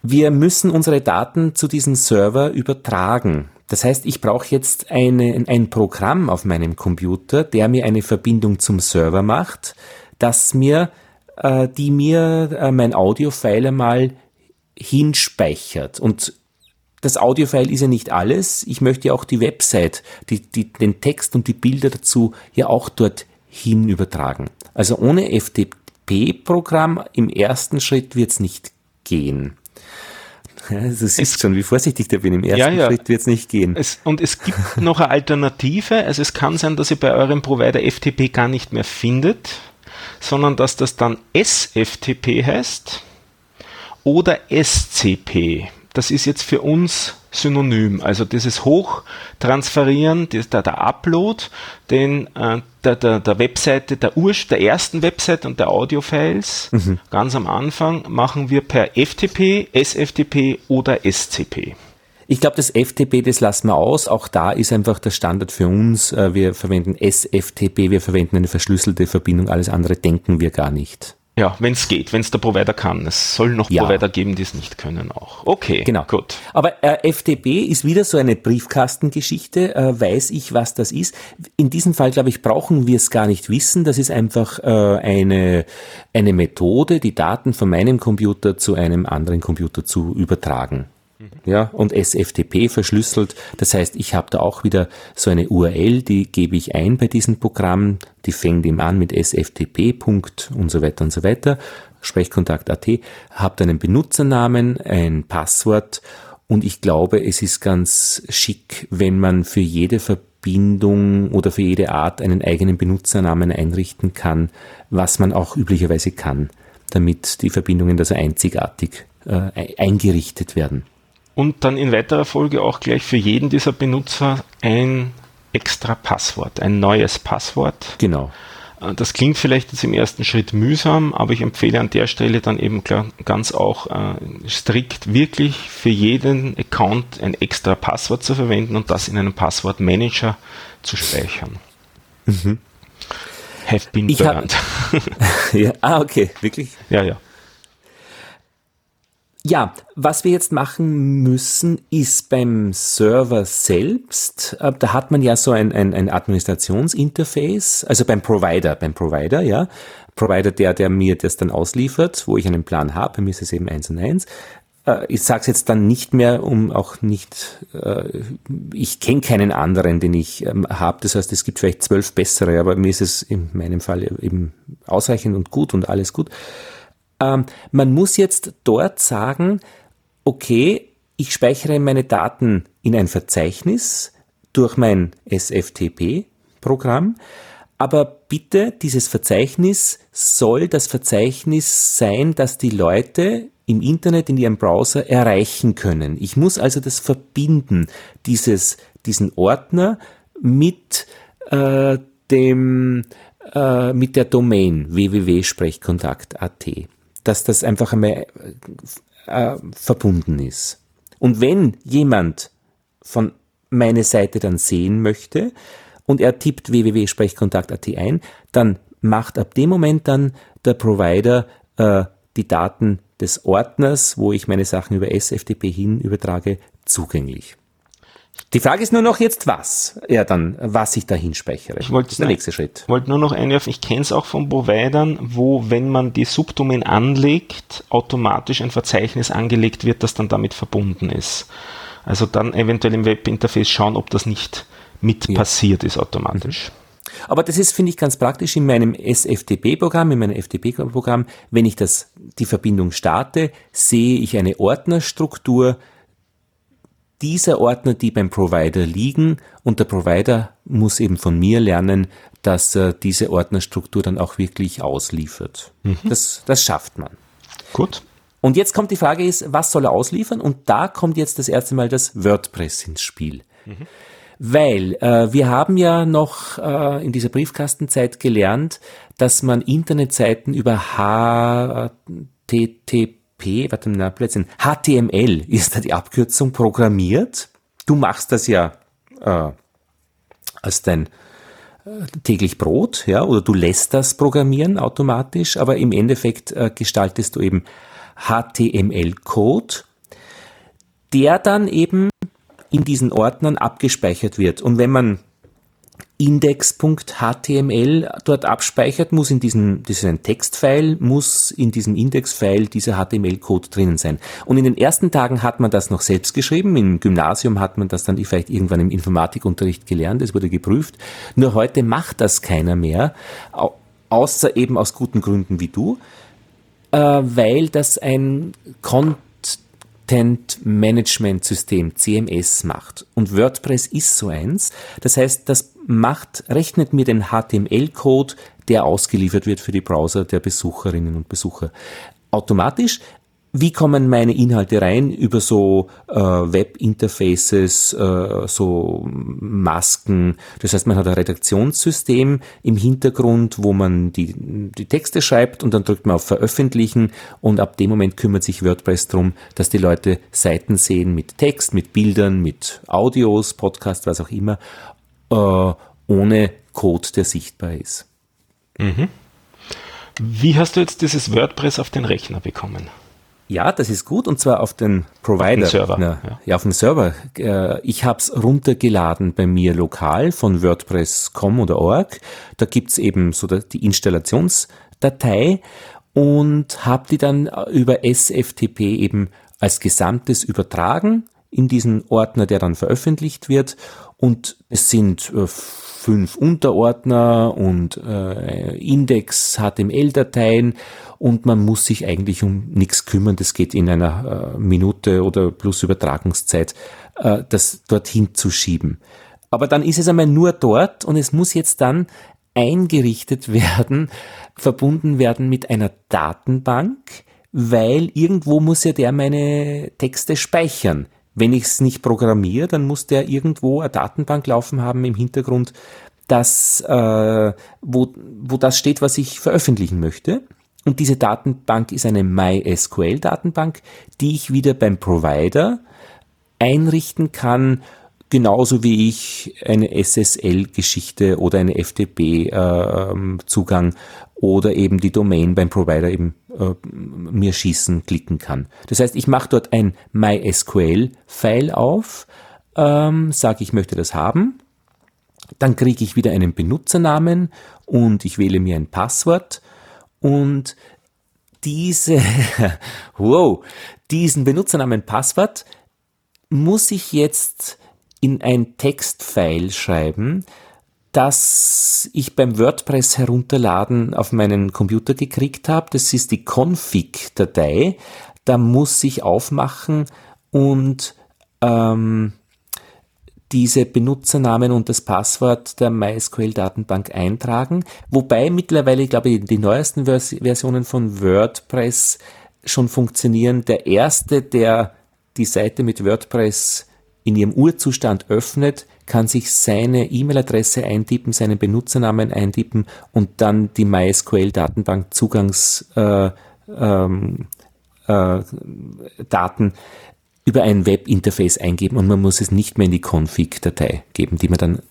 [SPEAKER 3] Wir müssen unsere Daten zu diesem Server übertragen. Das heißt, ich brauche jetzt eine, ein Programm auf meinem Computer, der mir eine Verbindung zum Server macht, das mir, äh, die mir äh, mein Audiofile einmal hinspeichert. Und das Audiofile ist ja nicht alles. Ich möchte ja auch die Website, die, die, den Text und die Bilder dazu ja auch dort hin übertragen. Also ohne FTP-Programm im ersten Schritt wird es nicht gehen. Ja, du siehst schon, wie vorsichtig der bin. Im ersten ja, ja. Schritt wird es nicht gehen.
[SPEAKER 2] Es, und es gibt noch eine Alternative. Also es kann sein, dass ihr bei eurem Provider FTP gar nicht mehr findet, sondern dass das dann SFTP heißt oder SCP. Das ist jetzt für uns synonym. Also dieses Hochtransferieren, der, der Upload, den äh, der, der, der Webseite, der Ur der ersten Webseite und der Audiofiles mhm. ganz am Anfang machen wir per FTP, SFTP oder SCP.
[SPEAKER 3] Ich glaube, das FTP, das lassen wir aus. Auch da ist einfach der Standard für uns. Äh, wir verwenden SFTP, wir verwenden eine verschlüsselte Verbindung. Alles andere denken wir gar nicht.
[SPEAKER 2] Ja, wenn es geht, wenn es der Provider kann. Es soll noch ja. Provider geben, die es nicht können auch. Okay,
[SPEAKER 3] genau. gut. Aber äh, FTP ist wieder so eine Briefkastengeschichte. Äh, weiß ich, was das ist? In diesem Fall, glaube ich, brauchen wir es gar nicht wissen. Das ist einfach äh, eine, eine Methode, die Daten von meinem Computer zu einem anderen Computer zu übertragen ja, und SFTP verschlüsselt. Das heißt, ich habe da auch wieder so eine URL, die gebe ich ein bei diesem Programm, die fängt ihm an mit SFTP. und so weiter und so weiter, Sprechkontakt.at, habe dann einen Benutzernamen, ein Passwort. Und ich glaube, es ist ganz schick, wenn man für jede Verbindung oder für jede Art einen eigenen Benutzernamen einrichten kann, was man auch üblicherweise kann, damit die Verbindungen also einzigartig äh, eingerichtet werden
[SPEAKER 2] und dann in weiterer Folge auch gleich für jeden dieser Benutzer ein extra Passwort, ein neues Passwort.
[SPEAKER 3] Genau.
[SPEAKER 2] Äh, das klingt vielleicht jetzt im ersten Schritt mühsam, aber ich empfehle an der Stelle dann eben klar, ganz auch äh, strikt wirklich für jeden Account ein extra Passwort zu verwenden und das in einem Passwortmanager zu speichern. Mhm.
[SPEAKER 3] Have been ich burned. ja, ah, okay, wirklich?
[SPEAKER 2] Ja, ja.
[SPEAKER 3] Ja, was wir jetzt machen müssen, ist beim Server selbst, äh, da hat man ja so ein, ein, ein Administrationsinterface, also beim Provider, beim Provider, ja, Provider, der, der mir das dann ausliefert, wo ich einen Plan habe, bei mir ist es eben eins und eins. Äh, ich sage es jetzt dann nicht mehr, um auch nicht, äh, ich kenne keinen anderen, den ich ähm, habe. Das heißt, es gibt vielleicht zwölf bessere, aber mir ist es in meinem Fall eben ausreichend und gut und alles gut. Ähm, man muss jetzt dort sagen, okay, ich speichere meine Daten in ein Verzeichnis durch mein SFTP-Programm, aber bitte, dieses Verzeichnis soll das Verzeichnis sein, das die Leute im Internet, in ihrem Browser erreichen können. Ich muss also das verbinden, dieses, diesen Ordner mit äh, dem äh, mit der Domain www.sprechkontakt.at dass das einfach einmal äh, verbunden ist. Und wenn jemand von meine Seite dann sehen möchte und er tippt www.sprechkontakt.at ein, dann macht ab dem Moment dann der Provider äh, die Daten des Ordners, wo ich meine Sachen über SFTP hin übertrage, zugänglich. Die Frage ist nur noch jetzt was, ja dann, was ich da hinspeichere.
[SPEAKER 2] Ich wollte der nächste Schritt. wollte nur noch einwerfen, ich kenne es auch von Providern, wo, wenn man die Subdomain anlegt, automatisch ein Verzeichnis angelegt wird, das dann damit verbunden ist. Also dann eventuell im Webinterface schauen, ob das nicht mit ja. passiert ist automatisch.
[SPEAKER 3] Mhm. Aber das ist, finde ich, ganz praktisch in meinem SFTP-Programm, in meinem FTP-Programm. Wenn ich das, die Verbindung starte, sehe ich eine Ordnerstruktur, dieser Ordner, die beim Provider liegen und der Provider muss eben von mir lernen, dass er diese Ordnerstruktur dann auch wirklich ausliefert. Mhm. Das, das schafft man.
[SPEAKER 2] Gut.
[SPEAKER 3] Und jetzt kommt die Frage ist, was soll er ausliefern? Und da kommt jetzt das erste Mal das WordPress ins Spiel. Mhm. Weil äh, wir haben ja noch äh, in dieser Briefkastenzeit gelernt, dass man Internetseiten über HTTP, warte mal, HTML ist da die Abkürzung programmiert. Du machst das ja äh, als dein äh, täglich Brot, ja, oder du lässt das programmieren automatisch, aber im Endeffekt äh, gestaltest du eben HTML-Code, der dann eben in diesen Ordnern abgespeichert wird. Und wenn man index.html dort abspeichert, muss in diesem, das ist ein Textfile, muss in diesem Indexfile dieser HTML-Code drinnen sein. Und in den ersten Tagen hat man das noch selbst geschrieben. Im Gymnasium hat man das dann vielleicht irgendwann im Informatikunterricht gelernt. Es wurde geprüft. Nur heute macht das keiner mehr. Außer eben aus guten Gründen wie du, äh, weil das ein Content Content Management System, CMS macht. Und WordPress ist so eins. Das heißt, das macht, rechnet mir den HTML-Code, der ausgeliefert wird für die Browser der Besucherinnen und Besucher automatisch, wie kommen meine Inhalte rein über so äh, Web-Interfaces, äh, so Masken. Das heißt, man hat ein Redaktionssystem im Hintergrund, wo man die, die Texte schreibt und dann drückt man auf Veröffentlichen und ab dem Moment kümmert sich WordPress darum, dass die Leute Seiten sehen mit Text, mit Bildern, mit Audios, Podcast, was auch immer, äh, ohne Code, der sichtbar ist.
[SPEAKER 2] Mhm. Wie hast du jetzt dieses WordPress auf den Rechner bekommen?
[SPEAKER 3] Ja, das ist gut und zwar auf den Provider. Auf den Server. Na, ja. ja. auf dem Server. Äh, ich habe es runtergeladen bei mir lokal von WordPress.com oder org. Da gibt's eben so die Installationsdatei und habe die dann über SFTP eben als Gesamtes übertragen in diesen Ordner, der dann veröffentlicht wird. Und es sind äh, fünf Unterordner und äh, Index-HTML-Dateien und man muss sich eigentlich um nichts kümmern. Das geht in einer äh, Minute oder plus Übertragungszeit, äh, das dorthin zu schieben. Aber dann ist es einmal nur dort und es muss jetzt dann eingerichtet werden, verbunden werden mit einer Datenbank, weil irgendwo muss ja der meine Texte speichern. Wenn ich es nicht programmiere, dann muss der irgendwo eine Datenbank laufen haben im Hintergrund, das, äh, wo, wo das steht, was ich veröffentlichen möchte. Und diese Datenbank ist eine MySQL-Datenbank, die ich wieder beim Provider einrichten kann, genauso wie ich eine SSL-Geschichte oder eine FTP-Zugang äh, oder eben die Domain beim Provider eben äh, mir schießen, klicken kann. Das heißt, ich mache dort ein MySQL-File auf, ähm, sage, ich möchte das haben, dann kriege ich wieder einen Benutzernamen und ich wähle mir ein Passwort und diese, wow, diesen Benutzernamen Passwort muss ich jetzt in ein Textfile schreiben, das ich beim WordPress herunterladen auf meinen Computer gekriegt habe. Das ist die Config-Datei. Da muss ich aufmachen und ähm, diese Benutzernamen und das Passwort der MySQL-Datenbank eintragen. Wobei mittlerweile, ich glaube, die neuesten Vers Versionen von WordPress schon funktionieren. Der erste, der die Seite mit WordPress in ihrem Urzustand öffnet, kann sich seine E-Mail-Adresse eintippen, seinen Benutzernamen eintippen und dann die MySQL-Datenbank Zugangs äh, ähm, äh, über ein Webinterface eingeben und man muss es nicht mehr in die Config-Datei geben, die man dann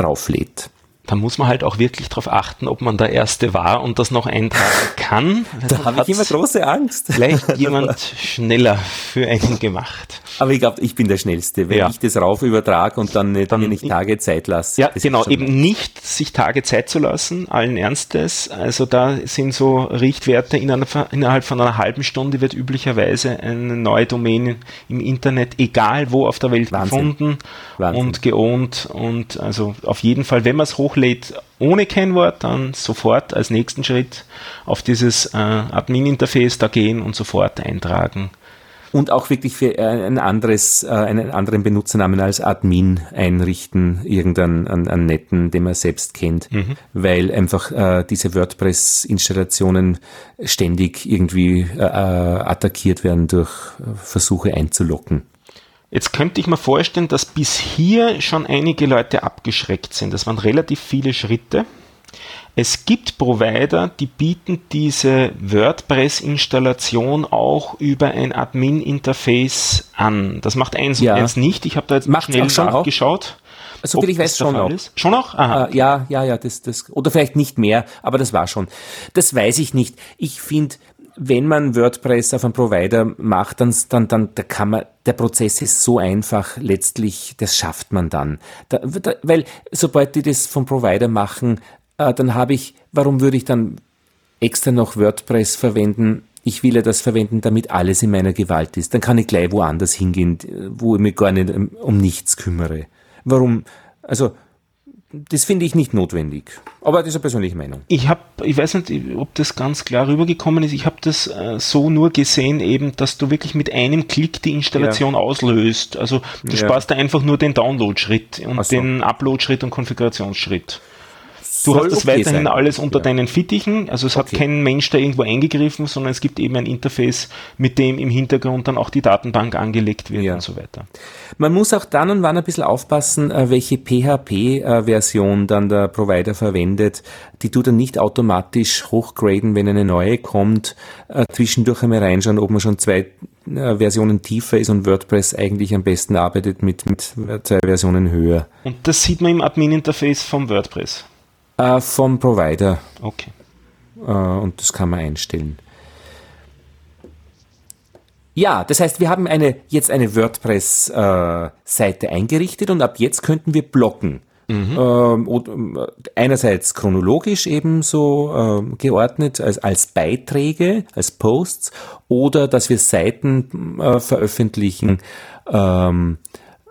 [SPEAKER 3] rauflädt
[SPEAKER 2] da muss man halt auch wirklich darauf achten, ob man der Erste war und das noch eintragen kann.
[SPEAKER 3] Da habe ich immer große Angst.
[SPEAKER 2] Vielleicht jemand schneller für einen gemacht.
[SPEAKER 3] Aber ich glaube, ich bin der Schnellste, wenn ja. ich das rauf übertrage und dann, nicht, dann mir nicht Tage Zeit lasse.
[SPEAKER 2] Ja, genau, eben nicht sich Tage Zeit zu lassen, allen Ernstes. Also da sind so Richtwerte in einer, innerhalb von einer halben Stunde wird üblicherweise eine neue Domain im Internet, egal wo auf der Welt Wahnsinn. gefunden Wahnsinn. und geohnt und also auf jeden Fall, wenn man es hochlädt ohne Kennwort, dann sofort als nächsten Schritt auf dieses äh, Admin-Interface da gehen und sofort eintragen
[SPEAKER 3] und auch wirklich für ein anderes, äh, einen anderen Benutzernamen als Admin einrichten, irgendeinen einen, einen netten, den man selbst kennt, mhm. weil einfach äh, diese WordPress-Installationen ständig irgendwie äh, attackiert werden durch Versuche einzulocken.
[SPEAKER 2] Jetzt könnte ich mir vorstellen, dass bis hier schon einige Leute abgeschreckt sind. Das waren relativ viele Schritte. Es gibt Provider, die bieten diese WordPress-Installation auch über ein Admin-Interface an. Das macht eins ja. und eins nicht. Ich habe da jetzt
[SPEAKER 3] Macht schnell nachgeschaut.
[SPEAKER 2] So viel ich weiß schon noch. Ist. Schon noch?
[SPEAKER 3] Aha. Äh, ja, ja, ja, das, das, oder vielleicht nicht mehr, aber das war schon. Das weiß ich nicht. Ich finde, wenn man WordPress auf einem Provider macht, dann, dann, dann da kann man, der Prozess ist so einfach, letztlich, das schafft man dann. Da, da, weil sobald die das vom Provider machen, äh, dann habe ich, warum würde ich dann extra noch WordPress verwenden? Ich will ja das verwenden, damit alles in meiner Gewalt ist. Dann kann ich gleich woanders hingehen, wo ich mich gar nicht um nichts kümmere. Warum? Also, das finde ich nicht notwendig. Aber das ist eine persönliche Meinung.
[SPEAKER 2] Ich habe, ich weiß nicht, ob das ganz klar rübergekommen ist. Ich habe das äh, so nur gesehen, eben, dass du wirklich mit einem Klick die Installation ja. auslöst. Also du ja. sparst da einfach nur den Download-Schritt und so. den Upload-Schritt und Konfigurationsschritt. Du hast das okay weiterhin sein. alles unter ja. deinen Fittichen, also es okay. hat kein Mensch da irgendwo eingegriffen, sondern es gibt eben ein Interface, mit dem im Hintergrund dann auch die Datenbank angelegt wird ja. und so weiter.
[SPEAKER 3] Man muss auch dann und wann ein bisschen aufpassen, äh, welche PHP-Version dann der Provider verwendet. Die tut er nicht automatisch hochgraden, wenn eine neue kommt. Äh, zwischendurch einmal reinschauen, ob man schon zwei äh, Versionen tiefer ist und WordPress eigentlich am besten arbeitet mit, mit zwei Versionen höher.
[SPEAKER 2] Und das sieht man im Admin-Interface vom WordPress.
[SPEAKER 3] Äh, vom Provider.
[SPEAKER 2] Okay.
[SPEAKER 3] Äh, und das kann man einstellen. Ja, das heißt, wir haben eine, jetzt eine WordPress-Seite äh, eingerichtet und ab jetzt könnten wir blocken. Mhm. Ähm, äh, einerseits chronologisch ebenso äh, geordnet als, als Beiträge, als Posts oder dass wir Seiten äh, veröffentlichen, ähm,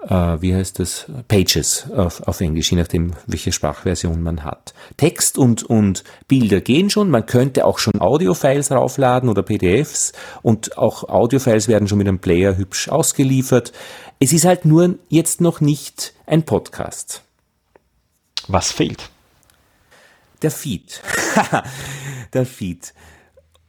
[SPEAKER 3] äh, wie heißt das, Pages auf, auf Englisch, je nachdem, welche Sprachversion man hat. Text und, und Bilder gehen schon, man könnte auch schon Audiofiles raufladen oder PDFs und auch Audiofiles werden schon mit einem Player hübsch ausgeliefert. Es ist halt nur jetzt noch nicht ein Podcast.
[SPEAKER 2] Was fehlt?
[SPEAKER 3] Der Feed. Der Feed.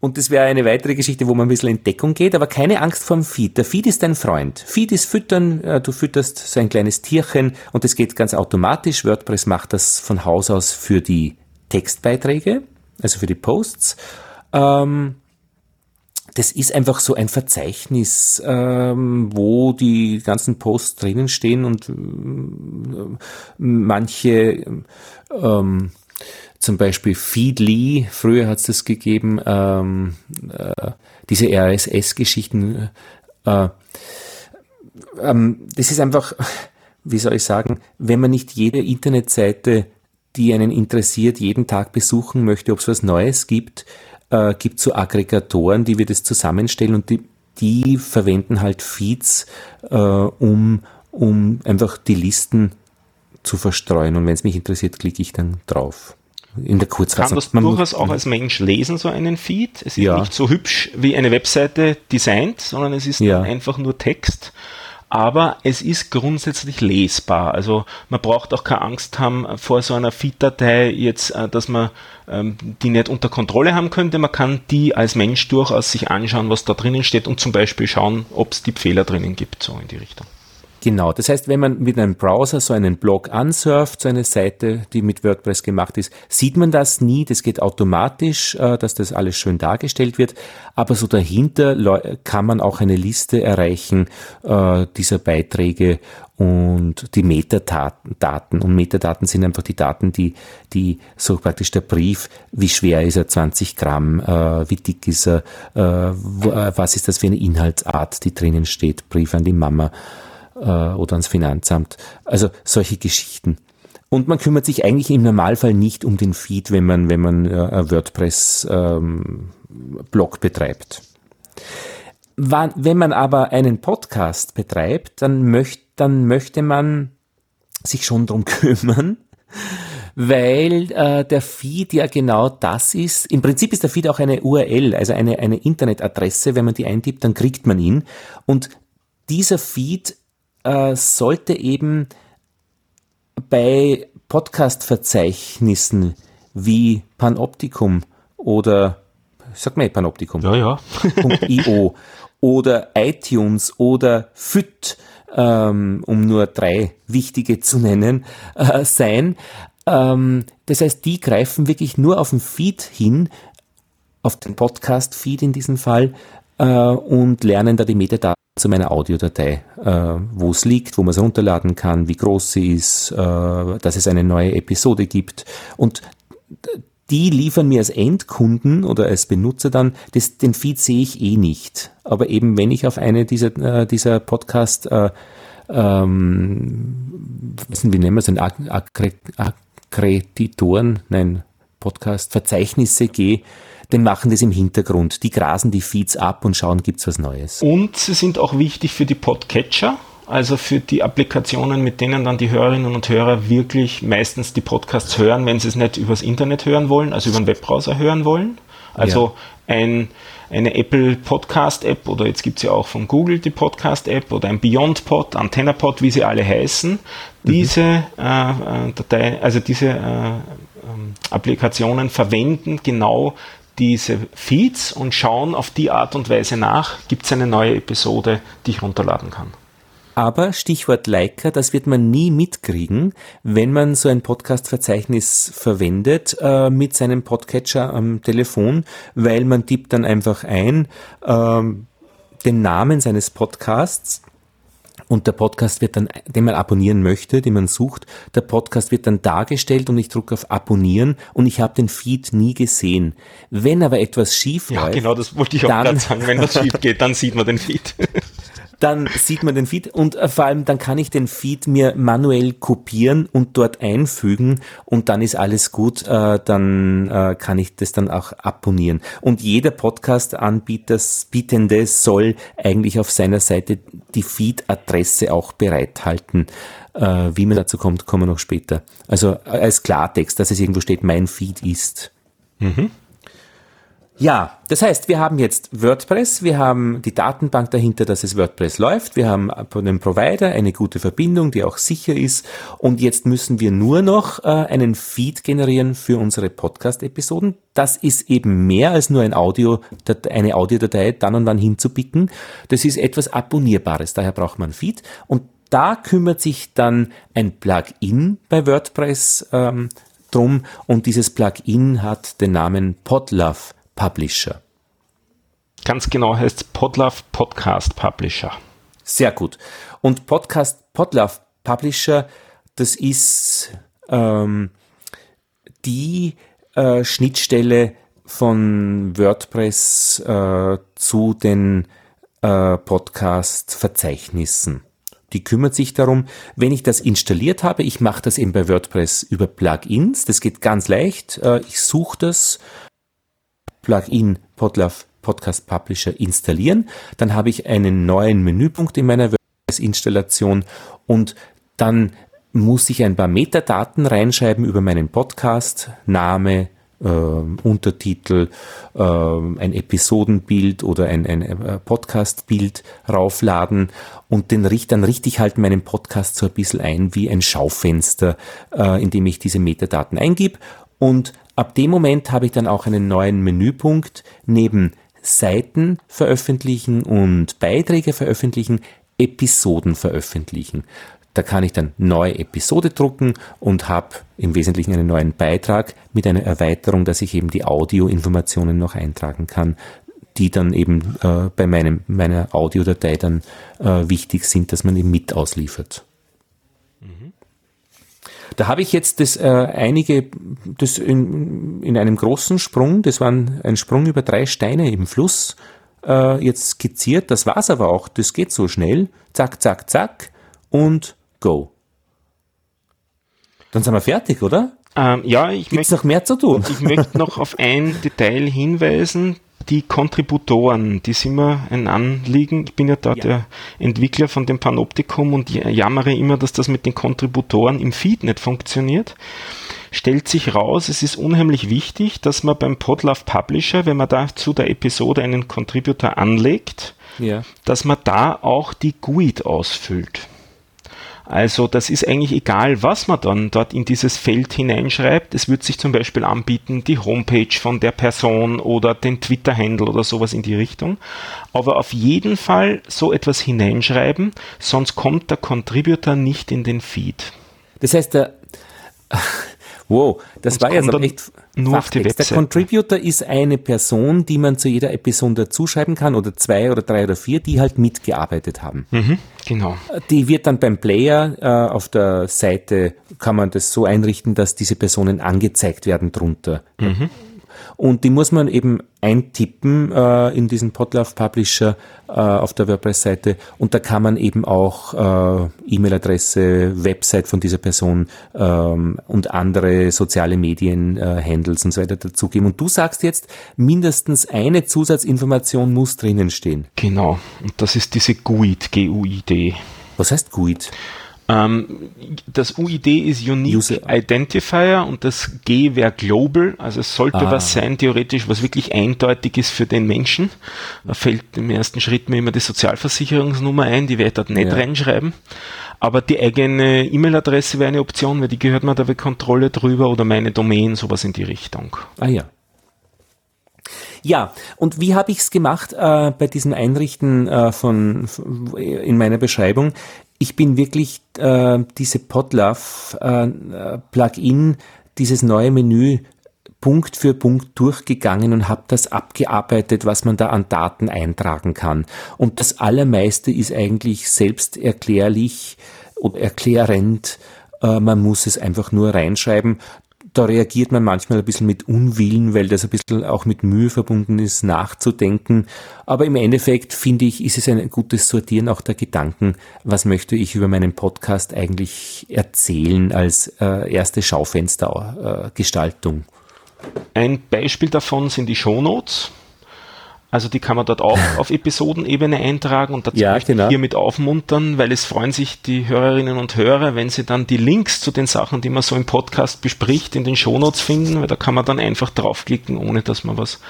[SPEAKER 3] Und das wäre eine weitere Geschichte, wo man ein bisschen in Deckung geht, aber keine Angst vorm Feed. Der Feed ist dein Freund. Feed ist Füttern, äh, du fütterst so ein kleines Tierchen und das geht ganz automatisch. WordPress macht das von Haus aus für die Textbeiträge, also für die Posts. Ähm, das ist einfach so ein Verzeichnis, ähm, wo die ganzen Posts drinnen stehen und äh, manche ähm, zum Beispiel Feedly, früher hat es das gegeben, ähm, äh, diese RSS-Geschichten. Äh, ähm, das ist einfach, wie soll ich sagen, wenn man nicht jede Internetseite, die einen interessiert, jeden Tag besuchen möchte, ob es was Neues gibt, äh, gibt so Aggregatoren, die wir das zusammenstellen und die, die verwenden halt Feeds, äh, um, um einfach die Listen zu verstreuen. Und wenn es mich interessiert, klicke ich dann drauf
[SPEAKER 2] in der Kurzfassung. Kann das Man durchaus auch als Mensch lesen, so einen Feed. Es ist ja. nicht so hübsch wie eine Webseite designt, sondern es ist ja. einfach nur Text. Aber es ist grundsätzlich lesbar. Also man braucht auch keine Angst haben vor so einer Feed-Datei jetzt, äh, dass man ähm, die nicht unter Kontrolle haben könnte. Man kann die als Mensch durchaus sich anschauen, was da drinnen steht und zum Beispiel schauen, ob es die Fehler drinnen gibt, so in die Richtung.
[SPEAKER 3] Genau, das heißt, wenn man mit einem Browser so einen Blog ansurft, so eine Seite, die mit WordPress gemacht ist, sieht man das nie, das geht automatisch, äh, dass das alles schön dargestellt wird, aber so dahinter kann man auch eine Liste erreichen äh, dieser Beiträge und die Metadaten. Und Metadaten sind einfach die Daten, die, die so praktisch der Brief, wie schwer ist er, 20 Gramm, äh, wie dick ist er, was ist das für eine Inhaltsart, die drinnen steht, Brief an die Mama äh, oder ans Finanzamt. Also solche Geschichten. Und man kümmert sich eigentlich im Normalfall nicht um den Feed, wenn man, wenn man äh, WordPress-Blog ähm, betreibt. Wenn man aber einen Podcast betreibt, dann, möcht, dann möchte man sich schon darum kümmern, weil äh, der Feed ja genau das ist. Im Prinzip ist der Feed auch eine URL, also eine, eine Internetadresse. Wenn man die eintippt, dann kriegt man ihn. Und dieser Feed äh, sollte eben bei Podcast-Verzeichnissen wie Panoptikum oder sag mal Panoptikum.
[SPEAKER 2] Ja, ja.
[SPEAKER 3] .io oder iTunes oder FIT, ähm, um nur drei wichtige zu nennen, äh, sein. Ähm, das heißt, die greifen wirklich nur auf den Feed hin, auf den Podcast-Feed in diesem Fall, äh, und lernen da die Metadaten zu meiner Audiodatei, äh, wo es liegt, wo man es runterladen kann, wie groß sie ist, äh, dass es eine neue Episode gibt. Und die liefern mir als Endkunden oder als Benutzer dann, das, den Feed sehe ich eh nicht. Aber eben wenn ich auf eine dieser, äh, dieser Podcast, äh, ähm, wie nennen wir es, Akkreditoren, nein, Podcast-Verzeichnisse gehe, den machen das im Hintergrund. Die grasen die Feeds ab und schauen, gibt's was Neues.
[SPEAKER 2] Und sie sind auch wichtig für die Podcatcher also für die Applikationen, mit denen dann die Hörerinnen und Hörer wirklich meistens die Podcasts hören, wenn sie es nicht übers Internet hören wollen, also über einen Webbrowser hören wollen. Also ja. ein, eine Apple Podcast App oder jetzt gibt es ja auch von Google die Podcast App oder ein Beyond Pod, Antenna Pod, wie sie alle heißen. Mhm. Diese äh, äh, Datei, also diese äh, ähm, Applikationen verwenden genau diese Feeds und schauen auf die Art und Weise nach, gibt es eine neue Episode, die ich runterladen kann.
[SPEAKER 3] Aber Stichwort Leica, das wird man nie mitkriegen, wenn man so ein Podcast-Verzeichnis verwendet äh, mit seinem Podcatcher am Telefon, weil man tippt dann einfach ein äh, den Namen seines Podcasts und der Podcast wird dann, den man abonnieren möchte, den man sucht, der Podcast wird dann dargestellt und ich drücke auf Abonnieren und ich habe den Feed nie gesehen. Wenn aber etwas schief
[SPEAKER 2] läuft, ja, genau, das wollte ich auch gerade sagen. Wenn das schief geht, dann sieht man den Feed.
[SPEAKER 3] Dann sieht man den Feed und äh, vor allem dann kann ich den Feed mir manuell kopieren und dort einfügen und dann ist alles gut, äh, dann äh, kann ich das dann auch abonnieren. Und jeder Podcast-Anbieter, Bietende soll eigentlich auf seiner Seite die Feed-Adresse auch bereithalten. Wie man dazu kommt, kommen wir noch später. Also als Klartext, dass es irgendwo steht, mein Feed ist. Mhm. Ja, das heißt, wir haben jetzt WordPress, wir haben die Datenbank dahinter, dass es WordPress läuft, wir haben dem Provider eine gute Verbindung, die auch sicher ist und jetzt müssen wir nur noch äh, einen Feed generieren für unsere Podcast-Episoden. Das ist eben mehr als nur ein Audio, eine Audiodatei dann und wann hinzupicken. Das ist etwas Abonnierbares, daher braucht man Feed und da kümmert sich dann ein Plugin bei WordPress ähm, drum und dieses Plugin hat den Namen Podlove Publisher.
[SPEAKER 2] Ganz genau heißt Podlove Podcast Publisher.
[SPEAKER 3] Sehr gut. Und Podcast Podlove Publisher, das ist ähm, die äh, Schnittstelle von WordPress äh, zu den äh, Podcast-Verzeichnissen. Die kümmert sich darum, wenn ich das installiert habe, ich mache das eben bei WordPress über Plugins, das geht ganz leicht. Äh, ich suche das Plugin Podlove Podcast Publisher installieren. Dann habe ich einen neuen Menüpunkt in meiner WordPress-Installation und dann muss ich ein paar Metadaten reinschreiben über meinen Podcast, Name, äh, Untertitel, äh, ein Episodenbild oder ein, ein äh, Podcastbild raufladen und den dann richte ich halt meinen Podcast so ein bisschen ein wie ein Schaufenster, äh, in dem ich diese Metadaten eingib und Ab dem Moment habe ich dann auch einen neuen Menüpunkt neben Seiten veröffentlichen und Beiträge veröffentlichen, Episoden veröffentlichen. Da kann ich dann neue Episode drucken und habe im Wesentlichen einen neuen Beitrag mit einer Erweiterung, dass ich eben die Audioinformationen noch eintragen kann, die dann eben äh, bei meinem, meiner Audiodatei dann äh, wichtig sind, dass man eben mit ausliefert. Da habe ich jetzt das äh, einige, das in, in einem großen Sprung, das war ein, ein Sprung über drei Steine im Fluss, äh, jetzt skizziert. Das war's aber auch. Das geht so schnell. Zack, zack, zack und go. Dann sind wir fertig, oder?
[SPEAKER 2] Ähm, ja, ich
[SPEAKER 3] Gibt's möchte noch mehr zu tun.
[SPEAKER 2] Ich möchte noch auf ein Detail hinweisen, die Kontributoren, die sind mir ein Anliegen. Ich bin ja da ja. der Entwickler von dem Panoptikum und jammere immer, dass das mit den Kontributoren im Feed nicht funktioniert. stellt sich raus, es ist unheimlich wichtig, dass man beim Podlove Publisher, wenn man da zu der Episode einen Contributor anlegt, ja. dass man da auch die GUID ausfüllt. Also das ist eigentlich egal, was man dann dort in dieses Feld hineinschreibt. Es wird sich zum Beispiel anbieten, die Homepage von der Person oder den Twitter-Handle oder sowas in die Richtung. Aber auf jeden Fall so etwas hineinschreiben, sonst kommt der Contributor nicht in den Feed.
[SPEAKER 3] Das heißt, der Wow, das war jetzt echt
[SPEAKER 2] nur auf die
[SPEAKER 3] Website. Der Contributor ist eine Person, die man zu jeder Episode dazuschreiben kann oder zwei oder drei oder vier, die halt mitgearbeitet haben.
[SPEAKER 2] Mhm, genau.
[SPEAKER 3] Die wird dann beim Player äh, auf der Seite, kann man das so einrichten, dass diese Personen angezeigt werden drunter. Mhm. Und die muss man eben eintippen äh, in diesen Podlove Publisher äh, auf der WordPress-Seite und da kann man eben auch äh, E-Mail-Adresse, Website von dieser Person ähm, und andere soziale Medien-Handles und so weiter dazugeben. Und du sagst jetzt, mindestens eine Zusatzinformation muss drinnen stehen.
[SPEAKER 2] Genau, und das ist diese GUID, G-U-I-D.
[SPEAKER 3] Was heißt GUID?
[SPEAKER 2] Ähm, das UID ist Unique User. Identifier und das G wäre Global. Also es sollte ah. was sein, theoretisch, was wirklich eindeutig ist für den Menschen. Da fällt im ersten Schritt mir immer die Sozialversicherungsnummer ein, die werde ich dort nicht ja. reinschreiben. Aber die eigene E-Mail-Adresse wäre eine Option, weil die gehört mir da bei Kontrolle drüber oder meine Domain, sowas in die Richtung.
[SPEAKER 3] Ah ja. Ja, und wie habe ich es gemacht äh, bei diesem Einrichten äh, von, von, in meiner Beschreibung? Ich bin wirklich äh, diese Podlove äh, dieses neue Menü Punkt für Punkt durchgegangen und habe das abgearbeitet, was man da an Daten eintragen kann. Und das Allermeiste ist eigentlich selbsterklärlich erklärend. Äh, man muss es einfach nur reinschreiben da reagiert man manchmal ein bisschen mit Unwillen, weil das ein bisschen auch mit Mühe verbunden ist, nachzudenken. Aber im Endeffekt finde ich, ist es ein gutes Sortieren auch der Gedanken, was möchte ich über meinen Podcast eigentlich erzählen als äh, erste Schaufenstergestaltung.
[SPEAKER 2] Äh, ein Beispiel davon sind die Shownotes. Also die kann man dort auch auf Episodenebene eintragen und dazu ja, möchte genau. ich hiermit aufmuntern, weil es freuen sich die Hörerinnen und Hörer, wenn sie dann die Links zu den Sachen, die man so im Podcast bespricht, in den Shownotes finden, weil da kann man dann einfach draufklicken, ohne dass man was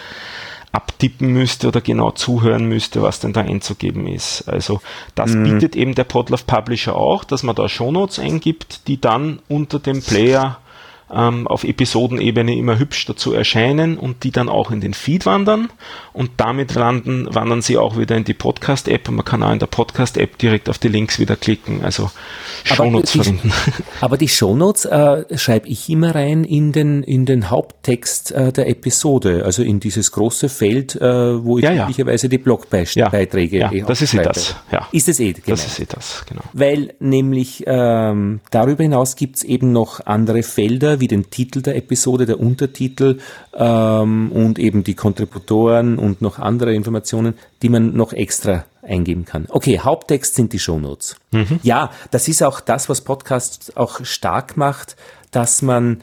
[SPEAKER 2] abtippen müsste oder genau zuhören müsste, was denn da einzugeben ist. Also das mhm. bietet eben der Podlove Publisher auch, dass man da Shownotes eingibt, die dann unter dem Player ähm, auf Episodenebene immer hübsch dazu erscheinen und die dann auch in den Feed wandern und damit landen, wandern sie auch wieder in die Podcast-App und man kann auch in der Podcast-App direkt auf die Links wieder klicken, also Shownotes verwenden.
[SPEAKER 3] Aber die Shownotes äh, schreibe ich immer rein in den, in den Haupttext äh, der Episode, also in dieses große Feld, äh, wo ich ja, üblicherweise die Blogbeiträge
[SPEAKER 2] ja, ja, das ist eh das. Ja.
[SPEAKER 3] Ist es eh,
[SPEAKER 2] genau. Das ist eh das, genau.
[SPEAKER 3] Weil nämlich ähm, darüber hinaus gibt es eben noch andere Felder, wie den Titel der Episode, der Untertitel ähm, und eben die Kontributoren und noch andere Informationen, die man noch extra eingeben kann. Okay, Haupttext sind die Shownotes. Mhm. Ja, das ist auch das, was Podcast auch stark macht, dass man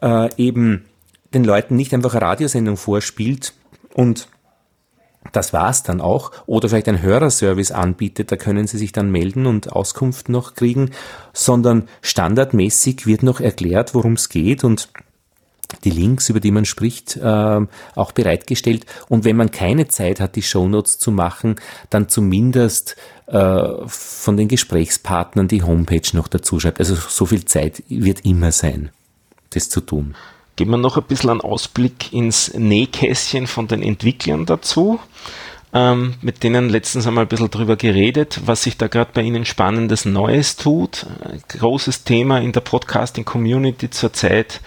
[SPEAKER 3] äh, eben den Leuten nicht einfach eine Radiosendung vorspielt und das war's dann auch. Oder vielleicht ein Hörerservice anbietet, da können Sie sich dann melden und Auskunft noch kriegen, sondern standardmäßig wird noch erklärt, worum es geht und die Links, über die man spricht, äh, auch bereitgestellt. Und wenn man keine Zeit hat, die Shownotes zu machen, dann zumindest äh, von den Gesprächspartnern die Homepage noch dazu schreibt. Also so viel Zeit wird immer sein, das zu tun.
[SPEAKER 2] Geben wir noch ein bisschen einen Ausblick ins Nähkästchen von den Entwicklern dazu. Ähm, mit denen letztens einmal ein bisschen drüber geredet, was sich da gerade bei Ihnen Spannendes Neues tut. Ein großes Thema in der Podcasting-Community zurzeit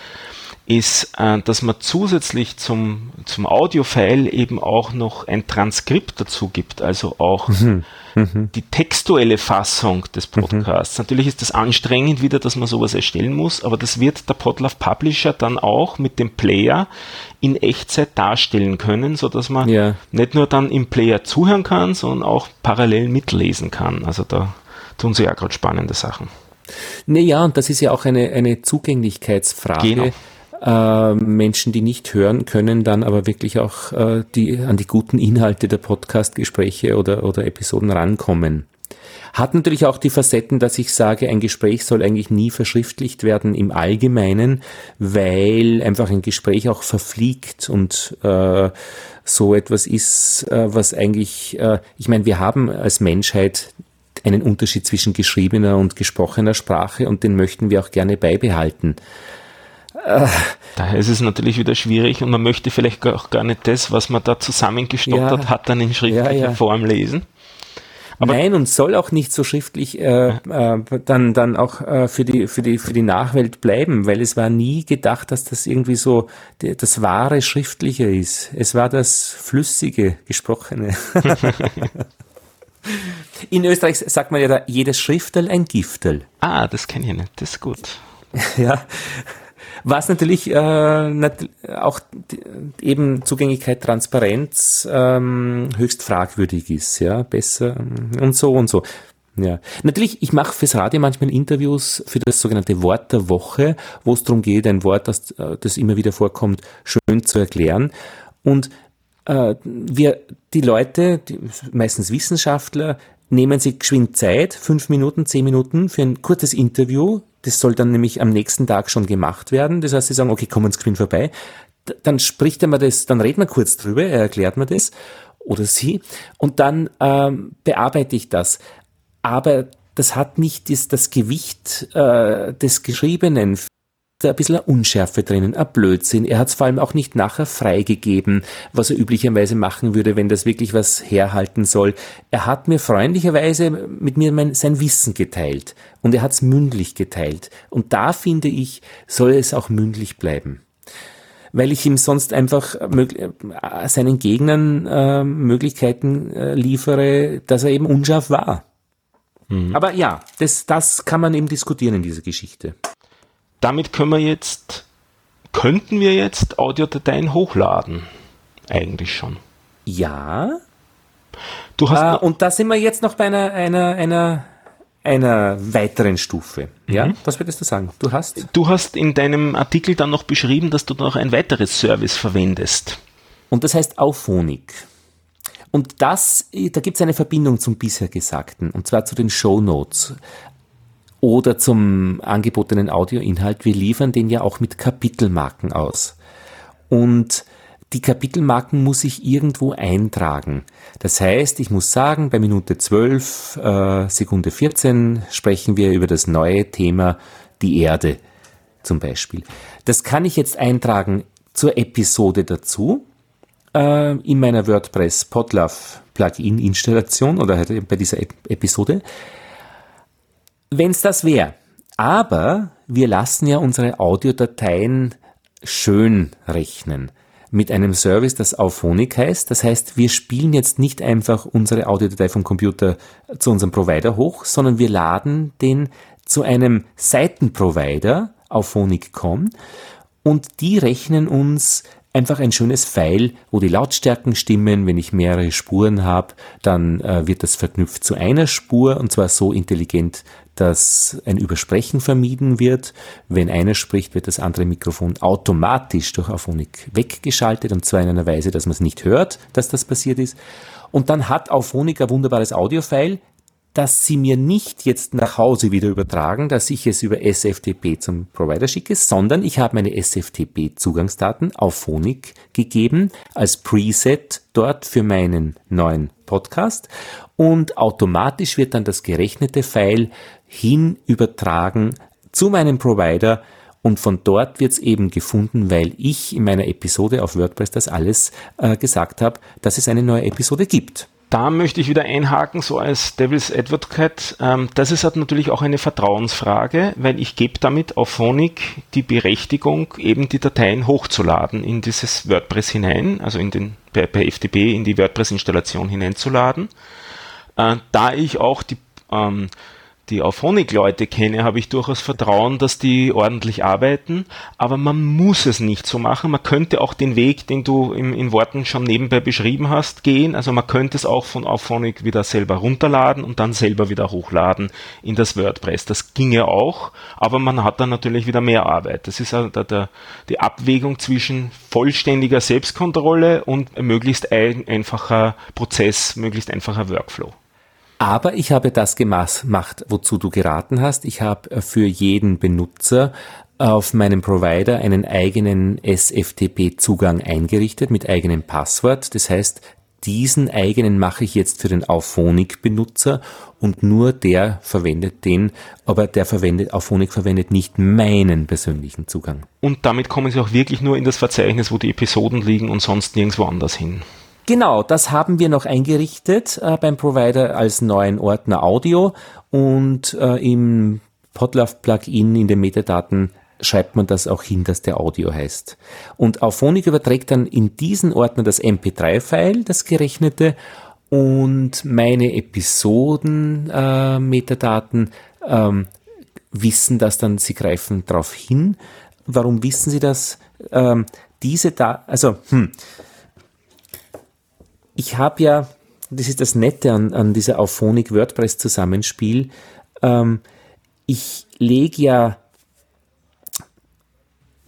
[SPEAKER 2] ist, äh, dass man zusätzlich zum, zum Audio-File eben auch noch ein Transkript dazu gibt, also auch mhm. Mhm. die textuelle Fassung des mhm. Podcasts. Mhm. Natürlich ist das anstrengend wieder, dass man sowas erstellen muss, aber das wird der Podlove Publisher dann auch mit dem Player in Echtzeit darstellen können, so dass man ja. nicht nur dann im Player zuhören kann, sondern auch parallel mitlesen kann. Also da tun sie ja gerade spannende Sachen.
[SPEAKER 3] Naja, und das ist ja auch eine, eine Zugänglichkeitsfrage. Genau äh, Menschen, die nicht hören können, dann aber wirklich auch äh, die, an die guten Inhalte der Podcast-Gespräche oder, oder Episoden rankommen. Hat natürlich auch die Facetten, dass ich sage, ein Gespräch soll eigentlich nie verschriftlicht werden im Allgemeinen, weil einfach ein Gespräch auch verfliegt und äh, so etwas ist, äh, was eigentlich, äh, ich meine, wir haben als Menschheit einen Unterschied zwischen geschriebener und gesprochener Sprache und den möchten wir auch gerne beibehalten.
[SPEAKER 2] Daher ist es natürlich wieder schwierig und man möchte vielleicht auch gar nicht das, was man da zusammengestottert ja, hat, dann in schriftlicher ja, ja. Form lesen.
[SPEAKER 3] Aber Nein, und soll auch nicht so schriftlich äh, äh, dann, dann auch äh, für, die, für, die, für die Nachwelt bleiben, weil es war nie gedacht, dass das irgendwie so die, das wahre Schriftliche ist. Es war das flüssige Gesprochene. In Österreich sagt man ja da, jedes Schriftel ein Giftel.
[SPEAKER 2] Ah, das kenne ich nicht, das ist gut.
[SPEAKER 3] ja, was natürlich äh, nat auch eben Zugänglichkeit, Transparenz ähm, höchst fragwürdig ist, ja, besser ähm, und so und so. Ja, natürlich, ich mache fürs Radio manchmal Interviews für das sogenannte Wort der Woche, wo es darum geht, ein Wort, das, äh, das immer wieder vorkommt, schön zu erklären. Und äh, wir, die Leute, die, meistens Wissenschaftler, nehmen sich geschwind Zeit, fünf Minuten, zehn Minuten für ein kurzes Interview, das soll dann nämlich am nächsten Tag schon gemacht werden. Das heißt, sie sagen, okay, komm ins Screen vorbei. Dann spricht er mir das, dann redet man kurz drüber, er erklärt mir das oder sie und dann ähm, bearbeite ich das. Aber das hat nicht das, das Gewicht äh, des Geschriebenen da ein bisschen eine Unschärfe drinnen, ein Blödsinn. Er hat es vor allem auch nicht nachher freigegeben, was er üblicherweise machen würde, wenn das wirklich was herhalten soll. Er hat mir freundlicherweise mit mir mein, sein Wissen geteilt und er hat es mündlich geteilt. Und da finde ich, soll es auch mündlich bleiben weil ich ihm sonst einfach äh, seinen Gegnern äh, Möglichkeiten äh, liefere, dass er eben unscharf war. Mhm. Aber ja, das, das kann man eben diskutieren in dieser Geschichte
[SPEAKER 2] damit können wir jetzt, könnten wir jetzt Audiodateien hochladen. Eigentlich schon.
[SPEAKER 3] Ja. Du hast äh, und da sind wir jetzt noch bei einer, einer, einer, einer weiteren Stufe. Ja, mhm. was würdest du sagen? Du hast?
[SPEAKER 2] Du hast in deinem Artikel dann noch beschrieben, dass du noch ein weiteres Service verwendest.
[SPEAKER 3] Und das heißt Auphonic. Und das, da gibt es eine Verbindung zum bisher Gesagten, und zwar zu den Show Notes oder zum angebotenen Audioinhalt. Wir liefern den ja auch mit Kapitelmarken aus. Und die Kapitelmarken muss ich irgendwo eintragen. Das heißt, ich muss sagen, bei Minute 12, äh, Sekunde 14 sprechen wir über das neue Thema die Erde zum Beispiel. Das kann ich jetzt eintragen zur Episode dazu äh, in meiner WordPress Podlove Plugin Installation oder halt bei dieser Episode wenn es das wäre. Aber wir lassen ja unsere Audiodateien schön rechnen mit einem Service, das Auphonic heißt. Das heißt, wir spielen jetzt nicht einfach unsere Audiodatei vom Computer zu unserem Provider hoch, sondern wir laden den zu einem Seitenprovider, Auphonic.com, und die rechnen uns einfach ein schönes Pfeil, wo die Lautstärken stimmen. Wenn ich mehrere Spuren habe, dann äh, wird das verknüpft zu einer Spur und zwar so intelligent, dass ein Übersprechen vermieden wird. Wenn einer spricht, wird das andere Mikrofon automatisch durch Auphonic weggeschaltet und zwar in einer Weise, dass man es nicht hört, dass das passiert ist. Und dann hat Auphonic ein wunderbares Audiofile, dass sie mir nicht jetzt nach Hause wieder übertragen, dass ich es über SFTP zum Provider schicke, sondern ich habe meine SFTP-Zugangsdaten auf Phonik gegeben als Preset dort für meinen neuen Podcast. Und automatisch wird dann das gerechnete File hin übertragen zu meinem Provider. Und von dort wird es eben gefunden, weil ich in meiner Episode auf WordPress das alles äh, gesagt habe, dass es eine neue Episode gibt
[SPEAKER 2] da möchte ich wieder einhaken, so als Devil's Advocate. Ähm, das ist halt natürlich auch eine Vertrauensfrage, weil ich gebe damit auf Phonic die Berechtigung, eben die Dateien hochzuladen in dieses WordPress hinein, also in den, per, per FTP in die WordPress-Installation hineinzuladen. Äh, da ich auch die ähm, die Auphonic-Leute kenne, habe ich durchaus Vertrauen, dass die ordentlich arbeiten, aber man muss es nicht so machen. Man könnte auch den Weg, den du im, in Worten schon nebenbei beschrieben hast, gehen. Also man könnte es auch von Auphonic wieder selber runterladen und dann selber wieder hochladen in das WordPress. Das ginge auch, aber man hat dann natürlich wieder mehr Arbeit. Das ist also der, die Abwägung zwischen vollständiger Selbstkontrolle und möglichst ein, einfacher Prozess, möglichst einfacher Workflow.
[SPEAKER 3] Aber ich habe das gemacht, wozu du geraten hast. Ich habe für jeden Benutzer auf meinem Provider einen eigenen SFTP-Zugang eingerichtet mit eigenem Passwort. Das heißt, diesen eigenen mache ich jetzt für den Auphonic-Benutzer und nur der verwendet den, aber der verwendet, Auphonic verwendet nicht meinen persönlichen Zugang.
[SPEAKER 2] Und damit kommen Sie auch wirklich nur in das Verzeichnis, wo die Episoden liegen und sonst nirgendwo anders hin.
[SPEAKER 3] Genau, das haben wir noch eingerichtet äh, beim Provider als neuen Ordner Audio und äh, im Podlove-Plugin in den Metadaten schreibt man das auch hin, dass der Audio heißt. Und Auphonic überträgt dann in diesen Ordner das MP3-File, das gerechnete, und meine Episoden, äh, ähm, wissen das dann, sie greifen darauf hin. Warum wissen sie das? Ähm, diese da, also, hm, ich habe ja, das ist das Nette an, an dieser Auphonic WordPress Zusammenspiel, ähm, ich lege ja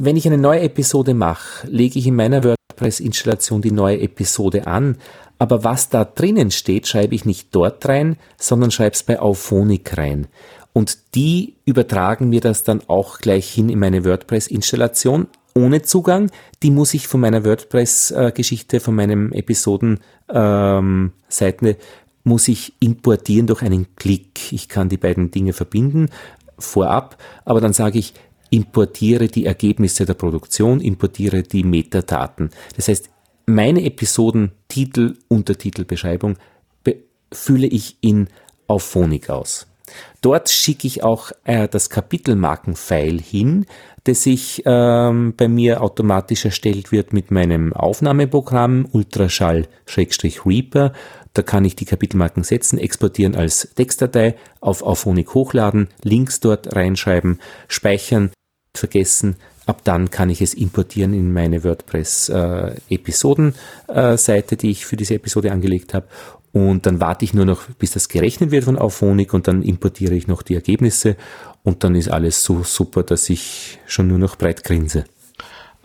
[SPEAKER 3] wenn ich eine neue Episode mache, lege ich in meiner WordPress-Installation die neue Episode an, aber was da drinnen steht, schreibe ich nicht dort rein, sondern schreibe es bei Auphonic rein. Und die übertragen mir das dann auch gleich hin in meine WordPress-Installation ohne Zugang. Die muss ich von meiner WordPress-Geschichte, von meinem Episoden-Seiten, ähm, muss ich importieren durch einen Klick. Ich kann die beiden Dinge verbinden vorab, aber dann sage ich, importiere die Ergebnisse der Produktion, importiere die Metadaten. Das heißt, meine Episoden, Titel, Untertitel, Beschreibung fülle ich in Auphonic aus. Dort schicke ich auch äh, das Kapitelmarken-File hin, das sich ähm, bei mir automatisch erstellt wird mit meinem Aufnahmeprogramm Ultraschall-Reaper. Da kann ich die Kapitelmarken setzen, exportieren als Textdatei, auf Auphonic hochladen, Links dort reinschreiben, speichern, vergessen. Ab dann kann ich es importieren in meine WordPress-Episoden-Seite, äh, die ich für diese Episode angelegt habe. Und dann warte ich nur noch, bis das gerechnet wird von Auphonic und dann importiere ich noch die Ergebnisse und dann ist alles so super, dass ich schon nur noch breit grinse.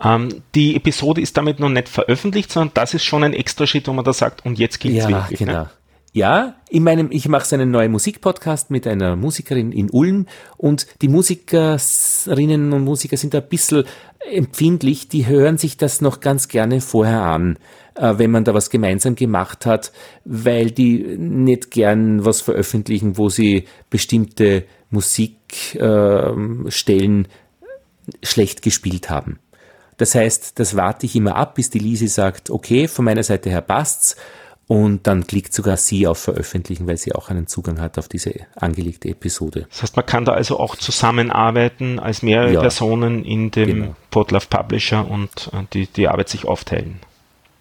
[SPEAKER 2] Ähm, die Episode ist damit noch nicht veröffentlicht, sondern das ist schon ein extra Schritt, wo man da sagt, und jetzt geht's ja, wirklich.
[SPEAKER 3] Genau. Ne? Ja, in meinem, ich mache einen neuen Musikpodcast mit einer Musikerin in Ulm und die Musikerinnen und Musiker sind ein bisschen empfindlich, die hören sich das noch ganz gerne vorher an, wenn man da was gemeinsam gemacht hat, weil die nicht gern was veröffentlichen, wo sie bestimmte Musikstellen äh, schlecht gespielt haben. Das heißt, das warte ich immer ab, bis die Lise sagt, okay, von meiner Seite her passt's und dann klickt sogar sie auf Veröffentlichen, weil sie auch einen Zugang hat auf diese angelegte Episode.
[SPEAKER 2] Das heißt, man kann da also auch zusammenarbeiten als mehrere ja, Personen in dem genau. Podlove Publisher und äh, die, die Arbeit sich aufteilen.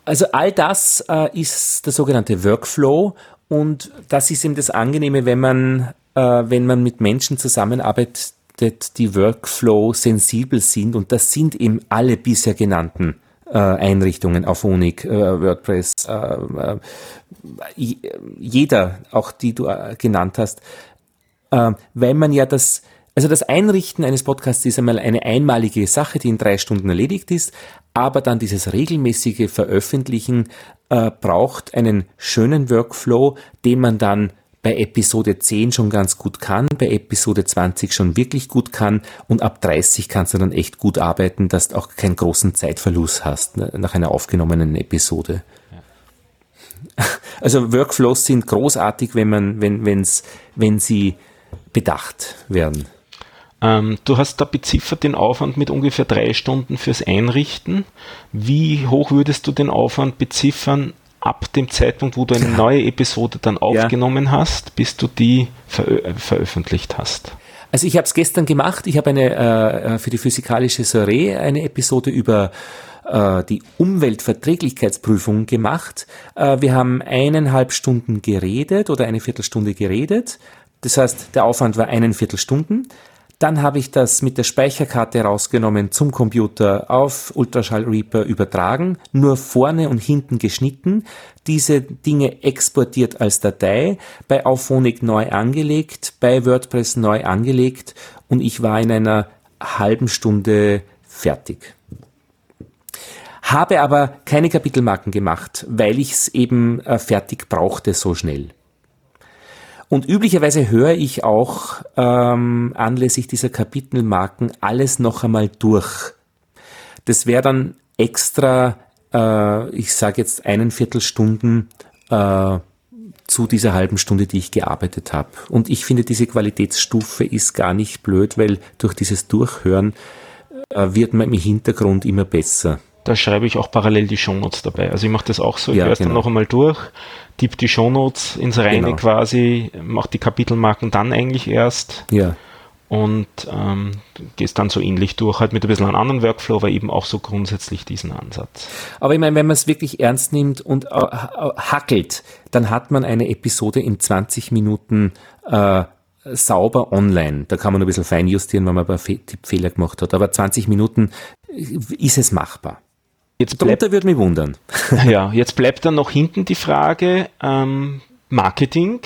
[SPEAKER 3] Also all das äh, ist der sogenannte Workflow und das ist eben das Angenehme, wenn man, äh, wenn man mit Menschen zusammenarbeitet, die Workflow sensibel sind. Und das sind eben alle bisher genannten äh, Einrichtungen auf Unik, äh, WordPress, äh, jeder, auch die du genannt hast, äh, weil man ja das, also das Einrichten eines Podcasts ist einmal eine einmalige Sache, die in drei Stunden erledigt ist, aber dann dieses regelmäßige Veröffentlichen äh, braucht einen schönen Workflow, den man dann bei Episode 10 schon ganz gut kann, bei Episode 20 schon wirklich gut kann und ab 30 kannst du dann echt gut arbeiten, dass du auch keinen großen Zeitverlust hast ne, nach einer aufgenommenen Episode. Also Workflows sind großartig, wenn man, wenn, wenn's, wenn sie bedacht werden.
[SPEAKER 2] Ähm, du hast da beziffert den Aufwand mit ungefähr drei Stunden fürs Einrichten. Wie hoch würdest du den Aufwand beziffern ab dem Zeitpunkt, wo du eine neue Episode dann aufgenommen ja. hast, bis du die verö veröffentlicht hast?
[SPEAKER 3] Also ich habe es gestern gemacht. Ich habe eine äh, äh, für die physikalische Soiree eine Episode über äh, die Umweltverträglichkeitsprüfung gemacht. Äh, wir haben eineinhalb Stunden geredet oder eine Viertelstunde geredet. Das heißt, der Aufwand war einen Viertelstunden. Dann habe ich das mit der Speicherkarte rausgenommen zum Computer auf Ultraschall Reaper übertragen, nur vorne und hinten geschnitten, diese Dinge exportiert als Datei, bei Auphonic neu angelegt, bei WordPress neu angelegt und ich war in einer halben Stunde fertig. Habe aber keine Kapitelmarken gemacht, weil ich es eben äh, fertig brauchte so schnell. Und üblicherweise höre ich auch ähm, anlässlich dieser Kapitelmarken alles noch einmal durch. Das wäre dann extra, äh, ich sage jetzt einen Viertelstunden äh, zu dieser halben Stunde, die ich gearbeitet habe. Und ich finde, diese Qualitätsstufe ist gar nicht blöd, weil durch dieses Durchhören äh, wird man im Hintergrund immer besser.
[SPEAKER 2] Da schreibe ich auch parallel die Shownotes dabei. Also ich mache das auch so, ich ja, höre es genau. dann noch einmal durch, tippe die Shownotes ins Reine genau. quasi, mache die Kapitelmarken dann eigentlich erst.
[SPEAKER 3] Ja
[SPEAKER 2] und ähm, gehst dann so ähnlich durch, halt mit ein bisschen einem anderen Workflow, aber eben auch so grundsätzlich diesen Ansatz.
[SPEAKER 3] Aber ich meine, wenn man es wirklich ernst nimmt und äh, hackelt, dann hat man eine Episode in 20 Minuten äh, sauber online. Da kann man ein bisschen feinjustieren, wenn man ein paar Tippfehler gemacht hat. Aber 20 Minuten ist es machbar.
[SPEAKER 2] Jetzt bleibt, Darunter würde mich wundern. Ja, jetzt bleibt dann noch hinten die Frage, ähm, Marketing,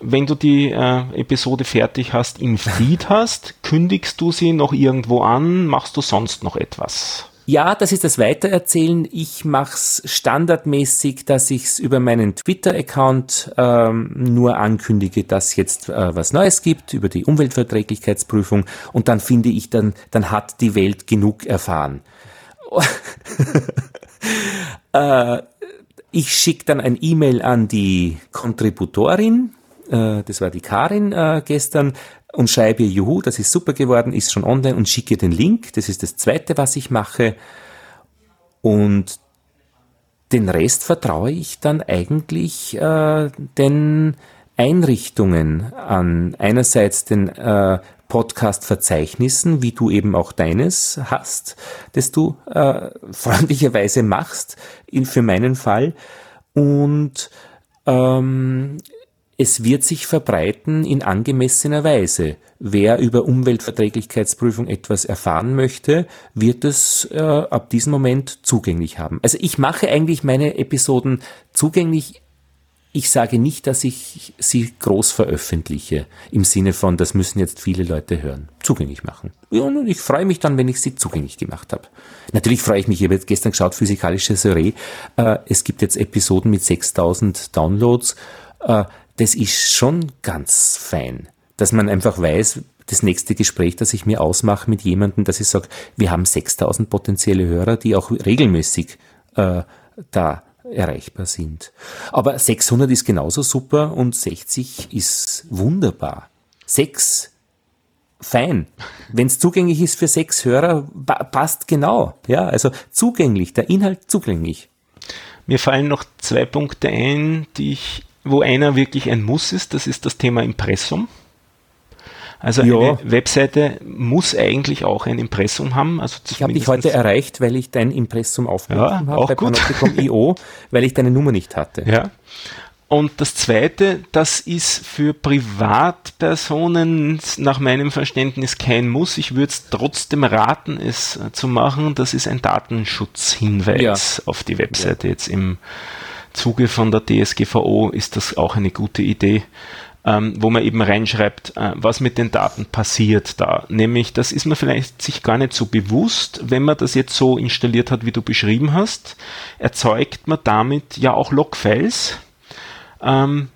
[SPEAKER 2] wenn du die äh, Episode fertig hast, im Feed hast, kündigst du sie noch irgendwo an, machst du sonst noch etwas?
[SPEAKER 3] Ja, das ist das Weitererzählen. Ich mache es standardmäßig, dass ich es über meinen Twitter-Account ähm, nur ankündige, dass jetzt äh, was Neues gibt über die Umweltverträglichkeitsprüfung und dann finde ich dann, dann hat die Welt genug erfahren. äh, ich schicke dann ein E-Mail an die Kontributorin, äh, das war die Karin äh, gestern, und schreibe ihr, juhu, das ist super geworden, ist schon online und schicke ihr den Link. Das ist das Zweite, was ich mache. Und den Rest vertraue ich dann eigentlich äh, den Einrichtungen an. Einerseits den äh, Podcast-Verzeichnissen, wie du eben auch deines hast, das du äh, freundlicherweise machst, in, für meinen Fall. Und ähm, es wird sich verbreiten in angemessener Weise. Wer über Umweltverträglichkeitsprüfung etwas erfahren möchte, wird es äh, ab diesem Moment zugänglich haben. Also ich mache eigentlich meine Episoden zugänglich ich sage nicht, dass ich sie groß veröffentliche, im Sinne von, das müssen jetzt viele Leute hören, zugänglich machen. Ja, und ich freue mich dann, wenn ich sie zugänglich gemacht habe. Natürlich freue ich mich, ich habe jetzt gestern geschaut, physikalische Soiree, äh, es gibt jetzt Episoden mit 6000 Downloads, äh, das ist schon ganz fein, dass man einfach weiß, das nächste Gespräch, das ich mir ausmache mit jemandem, dass ich sage, wir haben 6000 potenzielle Hörer, die auch regelmäßig äh, da erreichbar sind. Aber 600 ist genauso super und 60 ist wunderbar. 6 fein. Wenn es zugänglich ist für sechs Hörer, passt genau. Ja, also zugänglich, der Inhalt zugänglich.
[SPEAKER 2] Mir fallen noch zwei Punkte ein, die ich, wo einer wirklich ein Muss ist. Das ist das Thema Impressum. Also ja. eine Webseite muss eigentlich auch ein Impressum haben. Also
[SPEAKER 3] ich habe dich heute erreicht, weil ich dein Impressum aufgerufen ja, habe bei Panopticon.io, weil ich deine Nummer nicht hatte.
[SPEAKER 2] Ja. Und das zweite, das ist für Privatpersonen nach meinem Verständnis kein Muss. Ich würde es trotzdem raten, es zu machen. Das ist ein Datenschutzhinweis ja. auf die Webseite. Ja. Jetzt im Zuge von der DSGVO ist das auch eine gute Idee ähm, wo man eben reinschreibt, äh, was mit den Daten passiert da. Nämlich, das ist man vielleicht sich gar nicht so bewusst, wenn man das jetzt so installiert hat, wie du beschrieben hast, erzeugt man damit ja auch Logfiles. Ähm,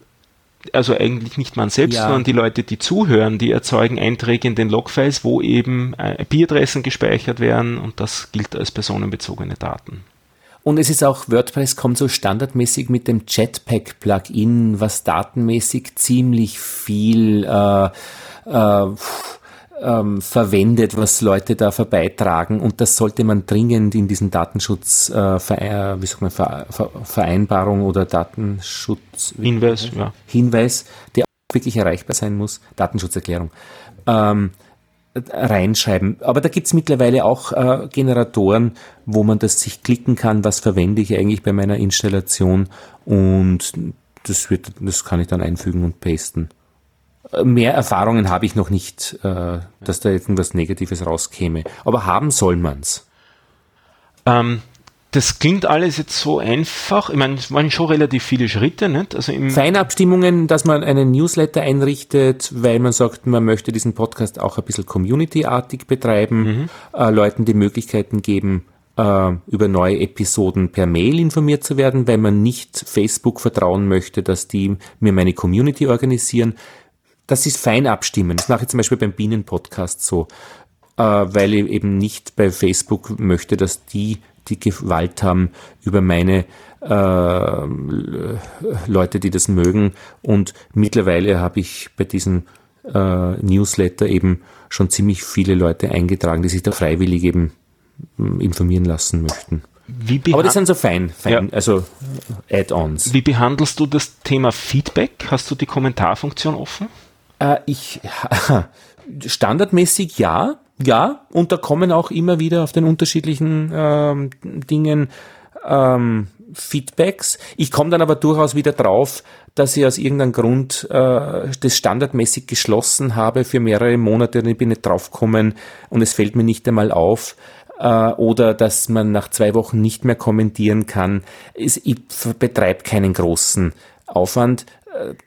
[SPEAKER 2] also eigentlich nicht man selbst, ja. sondern die Leute, die zuhören, die erzeugen Einträge in den Logfiles, wo eben äh, IP-Adressen gespeichert werden und das gilt als personenbezogene Daten.
[SPEAKER 3] Und es ist auch, WordPress kommt so standardmäßig mit dem Jetpack-Plugin, was datenmäßig ziemlich viel äh, äh, ähm, verwendet, was Leute da verbeitragen. Und das sollte man dringend in diesen Datenschutz, äh, Vereinbarung oder Datenschutz
[SPEAKER 2] Hinweis, ja.
[SPEAKER 3] Hinweis, der wirklich erreichbar sein muss, Datenschutzerklärung. Ähm, reinschreiben. Aber da gibt's mittlerweile auch äh, Generatoren, wo man das sich klicken kann, was verwende ich eigentlich bei meiner Installation und das wird, das kann ich dann einfügen und pasten. Äh, mehr Erfahrungen habe ich noch nicht, äh, dass da irgendwas Negatives rauskäme. Aber haben soll man's.
[SPEAKER 2] Ähm, das klingt alles jetzt so einfach. Ich meine, es waren schon relativ viele Schritte, nicht?
[SPEAKER 3] Also im Feinabstimmungen, dass man einen Newsletter einrichtet, weil man sagt, man möchte diesen Podcast auch ein bisschen community-artig betreiben, mhm. äh, Leuten die Möglichkeiten geben, äh, über neue Episoden per Mail informiert zu werden, wenn man nicht Facebook vertrauen möchte, dass die mir meine Community organisieren. Das ist fein abstimmen. Das mache ich zum Beispiel beim Bienen-Podcast so, äh, weil ich eben nicht bei Facebook möchte, dass die die Gewalt haben über meine äh, Leute, die das mögen. Und mittlerweile habe ich bei diesem äh, Newsletter eben schon ziemlich viele Leute eingetragen, die sich da freiwillig eben hm, informieren lassen möchten. Aber das sind so fein, fein ja. also Add-ons.
[SPEAKER 2] Wie behandelst du das Thema Feedback? Hast du die Kommentarfunktion offen?
[SPEAKER 3] Äh, ich standardmäßig ja, ja, und da kommen auch immer wieder auf den unterschiedlichen ähm, Dingen ähm, Feedbacks. Ich komme dann aber durchaus wieder drauf, dass ich aus irgendeinem Grund äh, das standardmäßig geschlossen habe für mehrere Monate und ich bin nicht draufgekommen und es fällt mir nicht einmal auf äh, oder dass man nach zwei Wochen nicht mehr kommentieren kann. ich betreibe keinen großen Aufwand,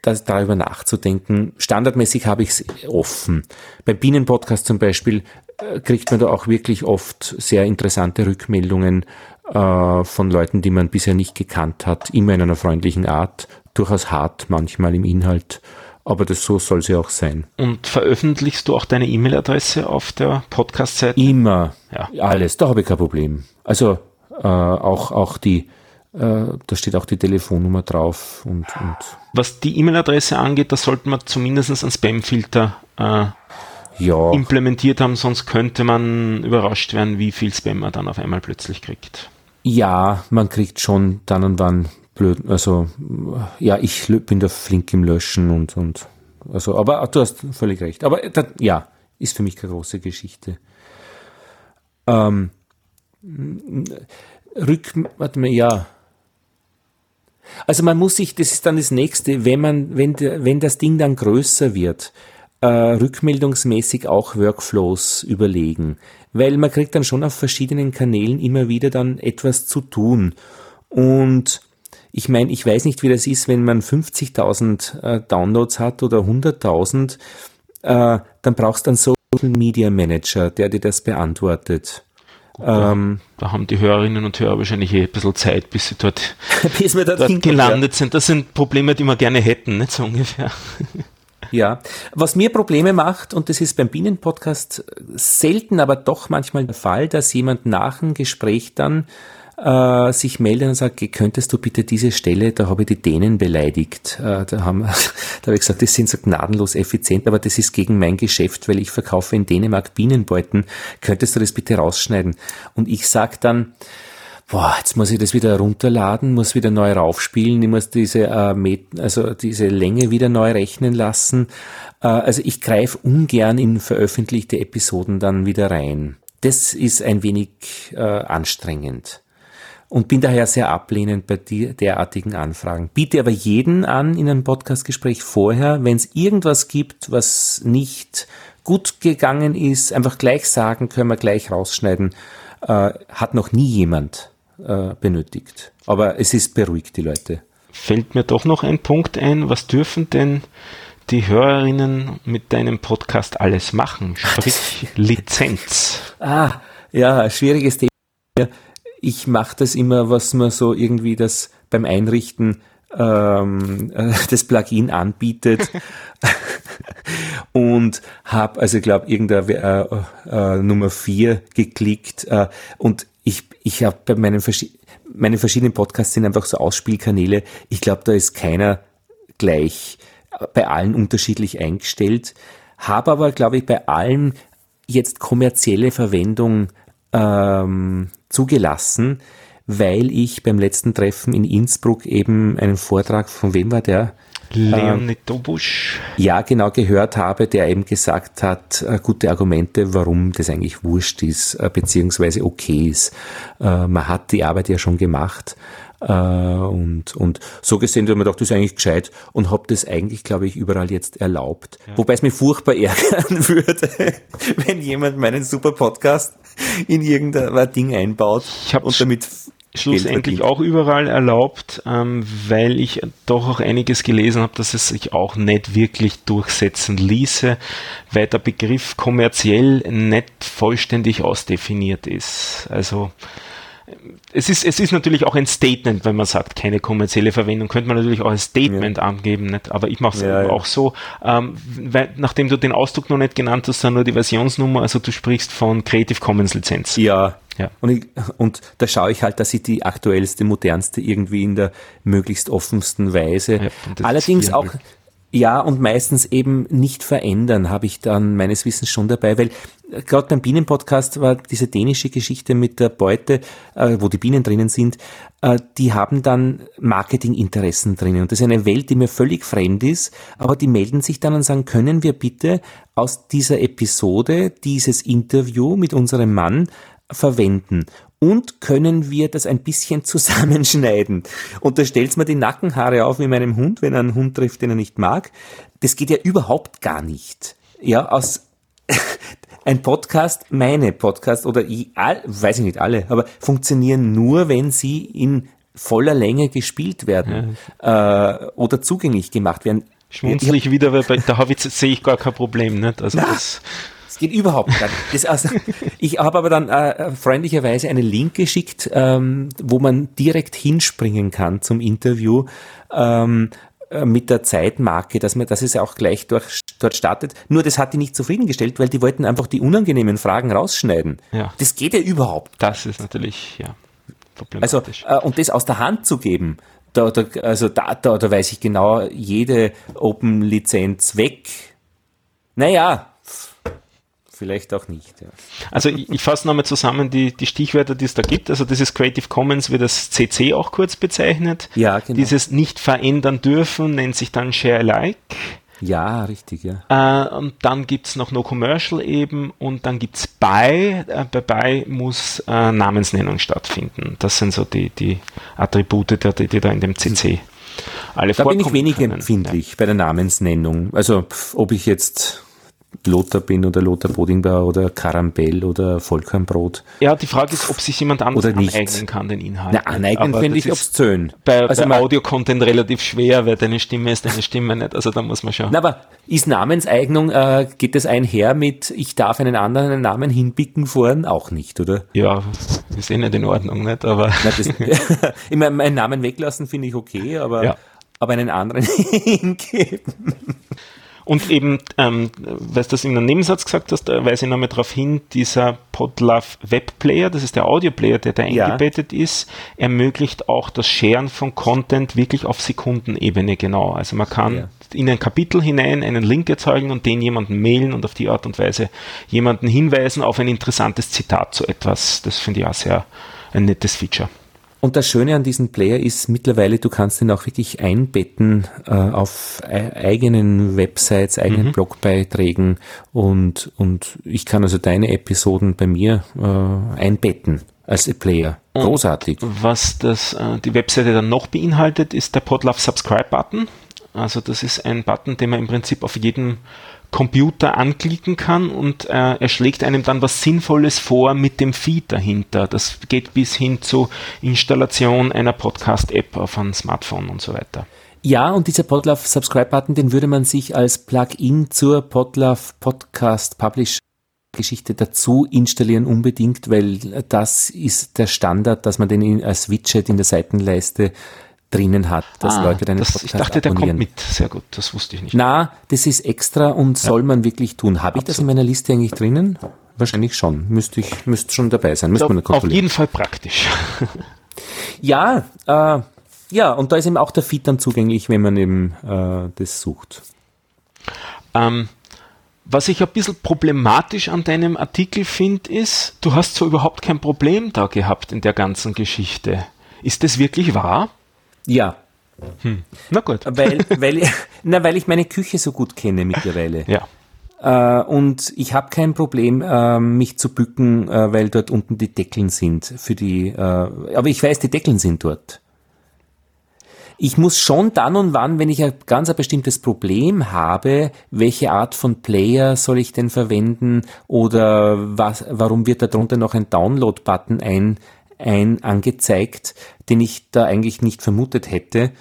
[SPEAKER 3] das, darüber nachzudenken. Standardmäßig habe ich es offen. Beim Bienenpodcast zum Beispiel äh, kriegt man da auch wirklich oft sehr interessante Rückmeldungen äh, von Leuten, die man bisher nicht gekannt hat, immer in einer freundlichen Art, durchaus hart manchmal im Inhalt, aber das so soll sie auch sein.
[SPEAKER 2] Und veröffentlichst du auch deine E-Mail-Adresse auf der Podcast-Seite?
[SPEAKER 3] Immer, ja. alles, da habe ich kein Problem. Also äh, auch, auch die, äh, da steht auch die Telefonnummer drauf und, und
[SPEAKER 2] Was die E-Mail-Adresse angeht, da sollte man zumindest einen Spam-Filter äh, ja. implementiert haben, sonst könnte man überrascht werden, wie viel Spam man dann auf einmal plötzlich kriegt.
[SPEAKER 3] Ja, man kriegt schon dann und wann blöd, also ja, ich bin da flink im Löschen und, und also, aber du hast völlig recht. Aber das, ja, ist für mich keine große Geschichte. Ähm, Rück, warte mal, ja. Also man muss sich, das ist dann das nächste, wenn man, wenn, wenn das Ding dann größer wird, äh, rückmeldungsmäßig auch Workflows überlegen weil man kriegt dann schon auf verschiedenen Kanälen immer wieder dann etwas zu tun. Und ich meine, ich weiß nicht, wie das ist, wenn man 50.000 äh, Downloads hat oder 100.000, äh, dann brauchst du einen Social Media Manager, der dir das beantwortet.
[SPEAKER 2] Gut, ähm, da haben die Hörerinnen und Hörer wahrscheinlich eh ein bisschen Zeit, bis sie dort, bis wir dort gelandet sind. Das sind Probleme, die wir gerne hätten, nicht so ungefähr.
[SPEAKER 3] Ja, was mir Probleme macht, und das ist beim Bienenpodcast selten, aber doch manchmal der Fall, dass jemand nach dem Gespräch dann äh, sich meldet und sagt, könntest du bitte diese Stelle, da habe ich die Dänen beleidigt. Äh, da, haben, da habe ich gesagt, das sind so gnadenlos effizient, aber das ist gegen mein Geschäft, weil ich verkaufe in Dänemark Bienenbeuten. Könntest du das bitte rausschneiden? Und ich sage dann, boah, jetzt muss ich das wieder runterladen, muss wieder neu raufspielen, ich muss diese, äh, also diese Länge wieder neu rechnen lassen. Äh, also ich greife ungern in veröffentlichte Episoden dann wieder rein. Das ist ein wenig äh, anstrengend und bin daher sehr ablehnend bei derartigen Anfragen. Biete aber jeden an in einem Podcastgespräch vorher, wenn es irgendwas gibt, was nicht gut gegangen ist, einfach gleich sagen, können wir gleich rausschneiden. Äh, hat noch nie jemand äh, benötigt. Aber es ist beruhigt, die Leute.
[SPEAKER 2] Fällt mir doch noch ein Punkt ein. Was dürfen denn die Hörerinnen mit deinem Podcast alles machen? Sprich Lizenz.
[SPEAKER 3] Ah, ja, schwieriges Thema. Ich mache das immer, was man so irgendwie das beim Einrichten ähm, äh, das Plugin anbietet und habe also ich glaube irgendeine äh, äh, Nummer 4 geklickt äh, und ich, ich habe bei meinen, Verschi meine verschiedenen Podcasts sind einfach so Ausspielkanäle. Ich glaube, da ist keiner gleich bei allen unterschiedlich eingestellt. Habe aber, glaube ich, bei allen jetzt kommerzielle Verwendung ähm, zugelassen, weil ich beim letzten Treffen in Innsbruck eben einen Vortrag, von wem war der?
[SPEAKER 2] Leonid Dobusch.
[SPEAKER 3] Ja, genau gehört habe, der eben gesagt hat, äh, gute Argumente, warum das eigentlich wurscht ist, äh, beziehungsweise okay ist. Äh, man hat die Arbeit ja schon gemacht. Und, und so gesehen, dass man gedacht, das ist eigentlich gescheit und habe das eigentlich, glaube ich, überall jetzt erlaubt. Ja. Wobei es mich furchtbar ärgern würde, wenn jemand meinen super Podcast in irgendein Ding einbaut
[SPEAKER 2] und damit schlussendlich auch überall erlaubt, ähm, weil ich doch auch einiges gelesen habe, dass es sich auch nicht wirklich durchsetzen ließe, weil der Begriff kommerziell nicht vollständig ausdefiniert ist. Also es ist, es ist natürlich auch ein Statement, wenn man sagt, keine kommerzielle Verwendung, könnte man natürlich auch ein Statement ja. angeben, nicht? aber ich mache es ja, auch so, ähm, weil, nachdem du den Ausdruck noch nicht genannt hast, sondern nur die Versionsnummer, also du sprichst von Creative Commons Lizenz.
[SPEAKER 3] Ja, ja. Und, ich, und da schaue ich halt, dass ich die aktuellste, modernste irgendwie in der möglichst offensten Weise. Ja, Allerdings auch, ja, und meistens eben nicht verändern, habe ich dann meines Wissens schon dabei, weil äh, gerade beim Bienenpodcast war diese dänische Geschichte mit der Beute, äh, wo die Bienen drinnen sind, äh, die haben dann Marketinginteressen drinnen. Und das ist eine Welt, die mir völlig fremd ist, aber die melden sich dann und sagen, können wir bitte aus dieser Episode dieses Interview mit unserem Mann verwenden? Und können wir das ein bisschen zusammenschneiden? Und da stellt mir die Nackenhaare auf wie meinem Hund, wenn er einen Hund trifft, den er nicht mag. Das geht ja überhaupt gar nicht. Ja, aus ein Podcast, meine Podcast oder ich, all, weiß ich nicht alle, aber funktionieren nur, wenn sie in voller Länge gespielt werden ja. äh, oder zugänglich gemacht werden.
[SPEAKER 2] Schmunzel ich wieder, weil bei Havitz sehe ich gar kein Problem. Nicht?
[SPEAKER 3] Also Na, das das geht überhaupt gar nicht. Also, ich habe aber dann äh, freundlicherweise einen Link geschickt, ähm, wo man direkt hinspringen kann zum Interview. Ähm, äh, mit der Zeitmarke, dass man, dass es auch gleich durch, dort startet. Nur das hat die nicht zufriedengestellt, weil die wollten einfach die unangenehmen Fragen rausschneiden. Ja. Das geht ja überhaupt.
[SPEAKER 2] Das ist natürlich, ja,
[SPEAKER 3] problematisch. Also, äh, und das aus der Hand zu geben, da, da, also da, da, da weiß ich genau, jede Open-Lizenz weg. Naja, vielleicht auch nicht. Ja.
[SPEAKER 2] Also ich, ich fasse nochmal zusammen die, die Stichwörter, die es da gibt. Also das ist Creative Commons, wird das CC auch kurz bezeichnet.
[SPEAKER 3] Ja, genau.
[SPEAKER 2] Dieses nicht verändern dürfen nennt sich dann Share Alike.
[SPEAKER 3] Ja, richtig, ja.
[SPEAKER 2] Äh, und dann gibt es noch No Commercial eben und dann gibt es Buy. Äh, bei Buy muss äh, Namensnennung stattfinden. Das sind so die, die Attribute, die, die da in dem CC
[SPEAKER 3] alle Da bin ich wenig können. empfindlich ja. bei der Namensnennung. Also ob ich jetzt Lothar bin oder Lothar Bodingbauer oder Karambell oder Vollkornbrot.
[SPEAKER 2] Ja, die Frage ist, ob sich jemand anders aneignen kann, den Inhalt.
[SPEAKER 3] Na, aneignen finde ich obszön.
[SPEAKER 2] Bei, also bei Audio-Content relativ schwer, weil deine Stimme ist deine Stimme nicht. Also da muss man schauen.
[SPEAKER 3] Na, aber ist Namenseignung, äh, geht das einher mit, ich darf einen anderen einen Namen hinbicken vorn? Auch nicht, oder?
[SPEAKER 2] Ja, ist eh nicht in Ordnung, nicht? Aber.
[SPEAKER 3] Na, das, ich meine, meinen Namen weglassen finde ich okay, aber, ja. aber einen anderen hingeben.
[SPEAKER 2] Und eben, ähm, weil du das in einem Nebensatz gesagt hast, da weise ich nochmal darauf hin, dieser Podlove Webplayer, das ist der Audioplayer, der da ja. eingebettet ist, ermöglicht auch das Sharen von Content wirklich auf Sekundenebene genau. Also man kann ja. in ein Kapitel hinein einen Link erzeugen und den jemanden mailen und auf die Art und Weise jemanden hinweisen auf ein interessantes Zitat zu etwas. Das finde ich auch sehr ein nettes Feature.
[SPEAKER 3] Und das Schöne an diesem Player ist mittlerweile, du kannst ihn auch wirklich einbetten äh, auf e eigenen Websites, eigenen mhm. Blogbeiträgen und, und ich kann also deine Episoden bei mir äh, einbetten als Player. Großartig.
[SPEAKER 2] Und was das, äh, die Webseite dann noch beinhaltet, ist der Podlove Subscribe Button. Also das ist ein Button, den man im Prinzip auf jedem Computer anklicken kann und äh, er schlägt einem dann was Sinnvolles vor mit dem Feed dahinter. Das geht bis hin zur Installation einer Podcast-App auf einem Smartphone und so weiter.
[SPEAKER 3] Ja, und dieser Podlove Subscribe Button, den würde man sich als Plugin zur Podlove Podcast Publish Geschichte dazu installieren unbedingt, weil das ist der Standard, dass man den als Widget in der Seitenleiste drinnen hat, dass ah, Leute deinen
[SPEAKER 2] das, Podcast Ich dachte, der abonnieren. kommt mit. Sehr gut, das wusste ich nicht.
[SPEAKER 3] Na, das ist extra und ja. soll man wirklich tun. Habe ich das in meiner Liste eigentlich drinnen? Wahrscheinlich schon. Müsste ich, müsste schon dabei sein. Müsste
[SPEAKER 2] man kontrollieren. Auf jeden Fall praktisch.
[SPEAKER 3] ja, äh, ja, und da ist eben auch der Feed dann zugänglich, wenn man eben äh, das sucht.
[SPEAKER 2] Ähm, was ich ein bisschen problematisch an deinem Artikel finde, ist, du hast so überhaupt kein Problem da gehabt in der ganzen Geschichte. Ist das wirklich wahr?
[SPEAKER 3] Ja. Hm. Na gut. Weil, weil, na, weil ich meine Küche so gut kenne mittlerweile.
[SPEAKER 2] Ja.
[SPEAKER 3] Äh, und ich habe kein Problem, äh, mich zu bücken, äh, weil dort unten die Deckeln sind für die. Äh, aber ich weiß, die Deckeln sind dort. Ich muss schon dann und wann, wenn ich ein ganz ein bestimmtes Problem habe, welche Art von Player soll ich denn verwenden oder was, warum wird darunter noch ein Download-Button ein, ein angezeigt, den ich da eigentlich nicht vermutet hätte,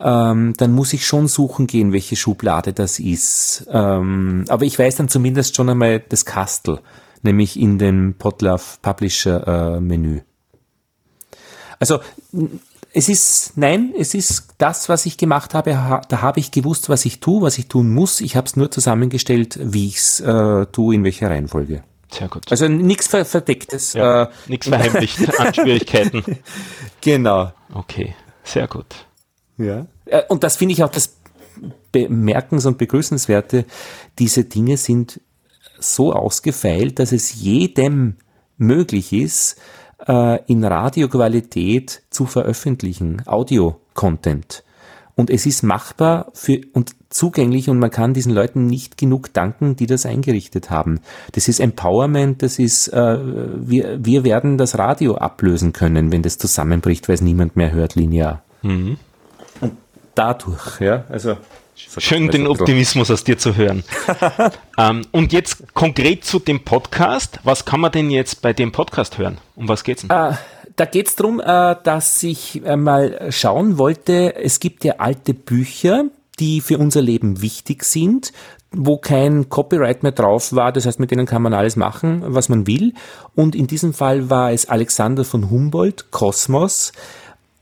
[SPEAKER 3] ähm, dann muss ich schon suchen gehen, welche Schublade das ist. Ähm, aber ich weiß dann zumindest schon einmal das Kastel, nämlich in dem Potlove Publisher äh, Menü. Also es ist, nein, es ist das, was ich gemacht habe. Da habe ich gewusst, was ich tue, was ich tun muss. Ich habe es nur zusammengestellt, wie ich es äh, tue, in welcher Reihenfolge.
[SPEAKER 2] Sehr gut.
[SPEAKER 3] Also nichts Verdecktes.
[SPEAKER 2] Ja, äh, nichts verheimlicht an Schwierigkeiten.
[SPEAKER 3] Genau.
[SPEAKER 2] Okay, sehr gut.
[SPEAKER 3] Ja. Äh, und das finde ich auch das Bemerkens- und Begrüßenswerte. Diese Dinge sind so ausgefeilt, dass es jedem möglich ist, äh, in Radioqualität zu veröffentlichen, Audio-Content. Und es ist machbar für, und zugänglich und man kann diesen Leuten nicht genug danken, die das eingerichtet haben. Das ist Empowerment, das ist, äh, wir, wir werden das Radio ablösen können, wenn das zusammenbricht, weil es niemand mehr hört linear. Mhm. Und dadurch, ja, also
[SPEAKER 2] Schön den Optimismus aus dir zu hören. ähm, und jetzt konkret zu dem Podcast. Was kann man denn jetzt bei dem Podcast hören? Um was geht's denn?
[SPEAKER 3] Äh, da geht's drum, äh, dass ich äh, mal schauen wollte, es gibt ja alte Bücher, die für unser Leben wichtig sind, wo kein Copyright mehr drauf war. Das heißt, mit denen kann man alles machen, was man will. Und in diesem Fall war es Alexander von Humboldt, Kosmos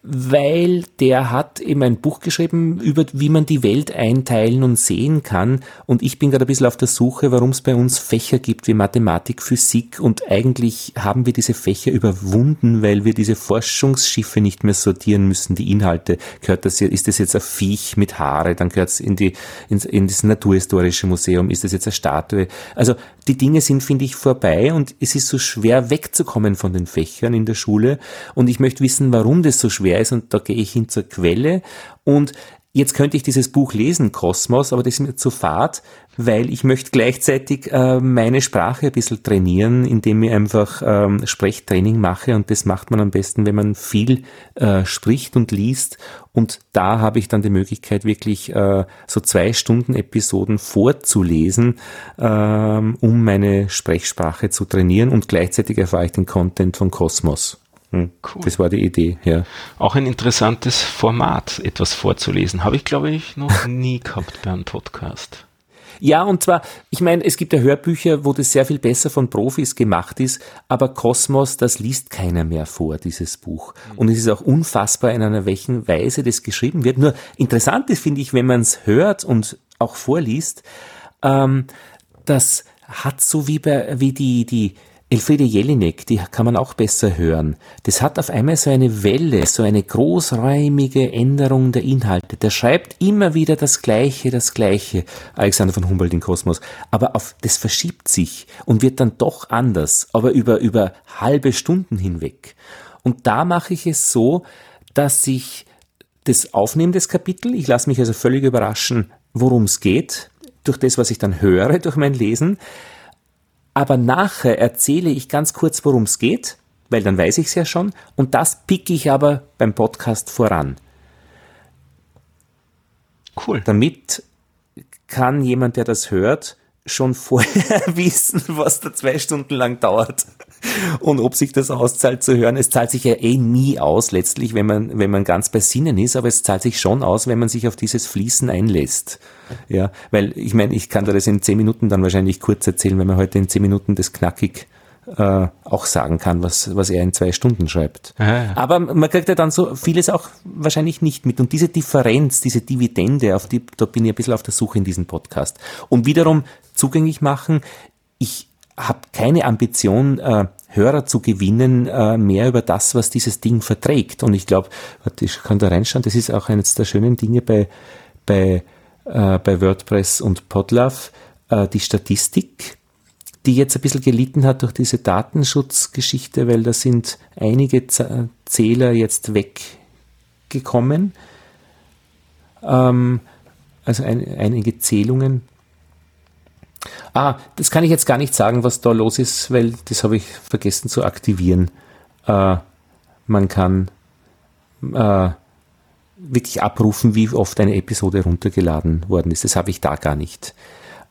[SPEAKER 3] weil der hat eben ein Buch geschrieben über wie man die Welt einteilen und sehen kann. Und ich bin gerade ein bisschen auf der Suche, warum es bei uns Fächer gibt wie Mathematik, Physik. Und eigentlich haben wir diese Fächer überwunden, weil wir diese Forschungsschiffe nicht mehr sortieren müssen, die Inhalte. Gehört das ist das jetzt ein Viech mit Haare, dann gehört es in die ins, in das Naturhistorische Museum, ist das jetzt eine Statue? Also die Dinge sind finde ich vorbei. Und es ist so schwer wegzukommen von den Fächern in der Schule. Und ich möchte wissen, warum das so schwer schwer ist und da gehe ich hin zur Quelle. Und Jetzt könnte ich dieses Buch lesen, Kosmos, aber das ist mir zu fad, weil ich möchte gleichzeitig äh, meine Sprache ein bisschen trainieren, indem ich einfach ähm, Sprechtraining mache. Und das macht man am besten, wenn man viel äh, spricht und liest. Und da habe ich dann die Möglichkeit, wirklich äh, so zwei Stunden Episoden vorzulesen, ähm, um meine Sprechsprache zu trainieren. Und gleichzeitig erfahre ich den Content von Kosmos. Hm, cool. Das war die Idee, ja.
[SPEAKER 2] Auch ein interessantes Format, etwas vorzulesen. Habe ich, glaube ich, noch nie gehabt bei einem Podcast.
[SPEAKER 3] Ja, und zwar, ich meine, es gibt ja Hörbücher, wo das sehr viel besser von Profis gemacht ist, aber Kosmos, das liest keiner mehr vor, dieses Buch. Mhm. Und es ist auch unfassbar, in einer welchen Weise das geschrieben wird. Nur interessant ist, finde ich, wenn man es hört und auch vorliest, ähm, das hat so wie bei, wie die, die, Elfriede Jelinek, die kann man auch besser hören. Das hat auf einmal so eine Welle, so eine großräumige Änderung der Inhalte. Der schreibt immer wieder das Gleiche, das Gleiche, Alexander von Humboldt in Kosmos. Aber auf, das verschiebt sich und wird dann doch anders, aber über, über halbe Stunden hinweg. Und da mache ich es so, dass ich das aufnehme, das Kapitel. Ich lasse mich also völlig überraschen, worum es geht, durch das, was ich dann höre, durch mein Lesen aber nachher erzähle ich ganz kurz, worum es geht, weil dann weiß ich es ja schon, und das picke ich aber beim Podcast voran. Cool. Damit kann jemand, der das hört, schon vorher wissen, was da zwei Stunden lang dauert und ob sich das auszahlt zu hören. Es zahlt sich ja eh nie aus, letztlich, wenn man, wenn man ganz bei Sinnen ist, aber es zahlt sich schon aus, wenn man sich auf dieses Fließen einlässt. Ja, weil ich meine, ich kann da das in zehn Minuten dann wahrscheinlich kurz erzählen, wenn man heute in zehn Minuten das knackig äh, auch sagen kann, was, was er in zwei Stunden schreibt. Aha, ja. Aber man kriegt ja dann so vieles auch wahrscheinlich nicht mit. Und diese Differenz, diese Dividende, auf die, da bin ich ein bisschen auf der Suche in diesem Podcast. Und wiederum zugänglich machen, ich habe keine Ambition, äh, Hörer zu gewinnen, äh, mehr über das, was dieses Ding verträgt. Und ich glaube, ich kann da reinschauen, das ist auch eines der schönen Dinge bei, bei, äh, bei WordPress und Podlove, äh, die Statistik, die jetzt ein bisschen gelitten hat durch diese Datenschutzgeschichte, weil da sind einige Z Zähler jetzt weggekommen. Ähm, also ein, einige Zählungen Ah, das kann ich jetzt gar nicht sagen, was da los ist, weil das habe ich vergessen zu aktivieren. Äh, man kann äh, wirklich abrufen, wie oft eine Episode runtergeladen worden ist. Das habe ich da gar nicht.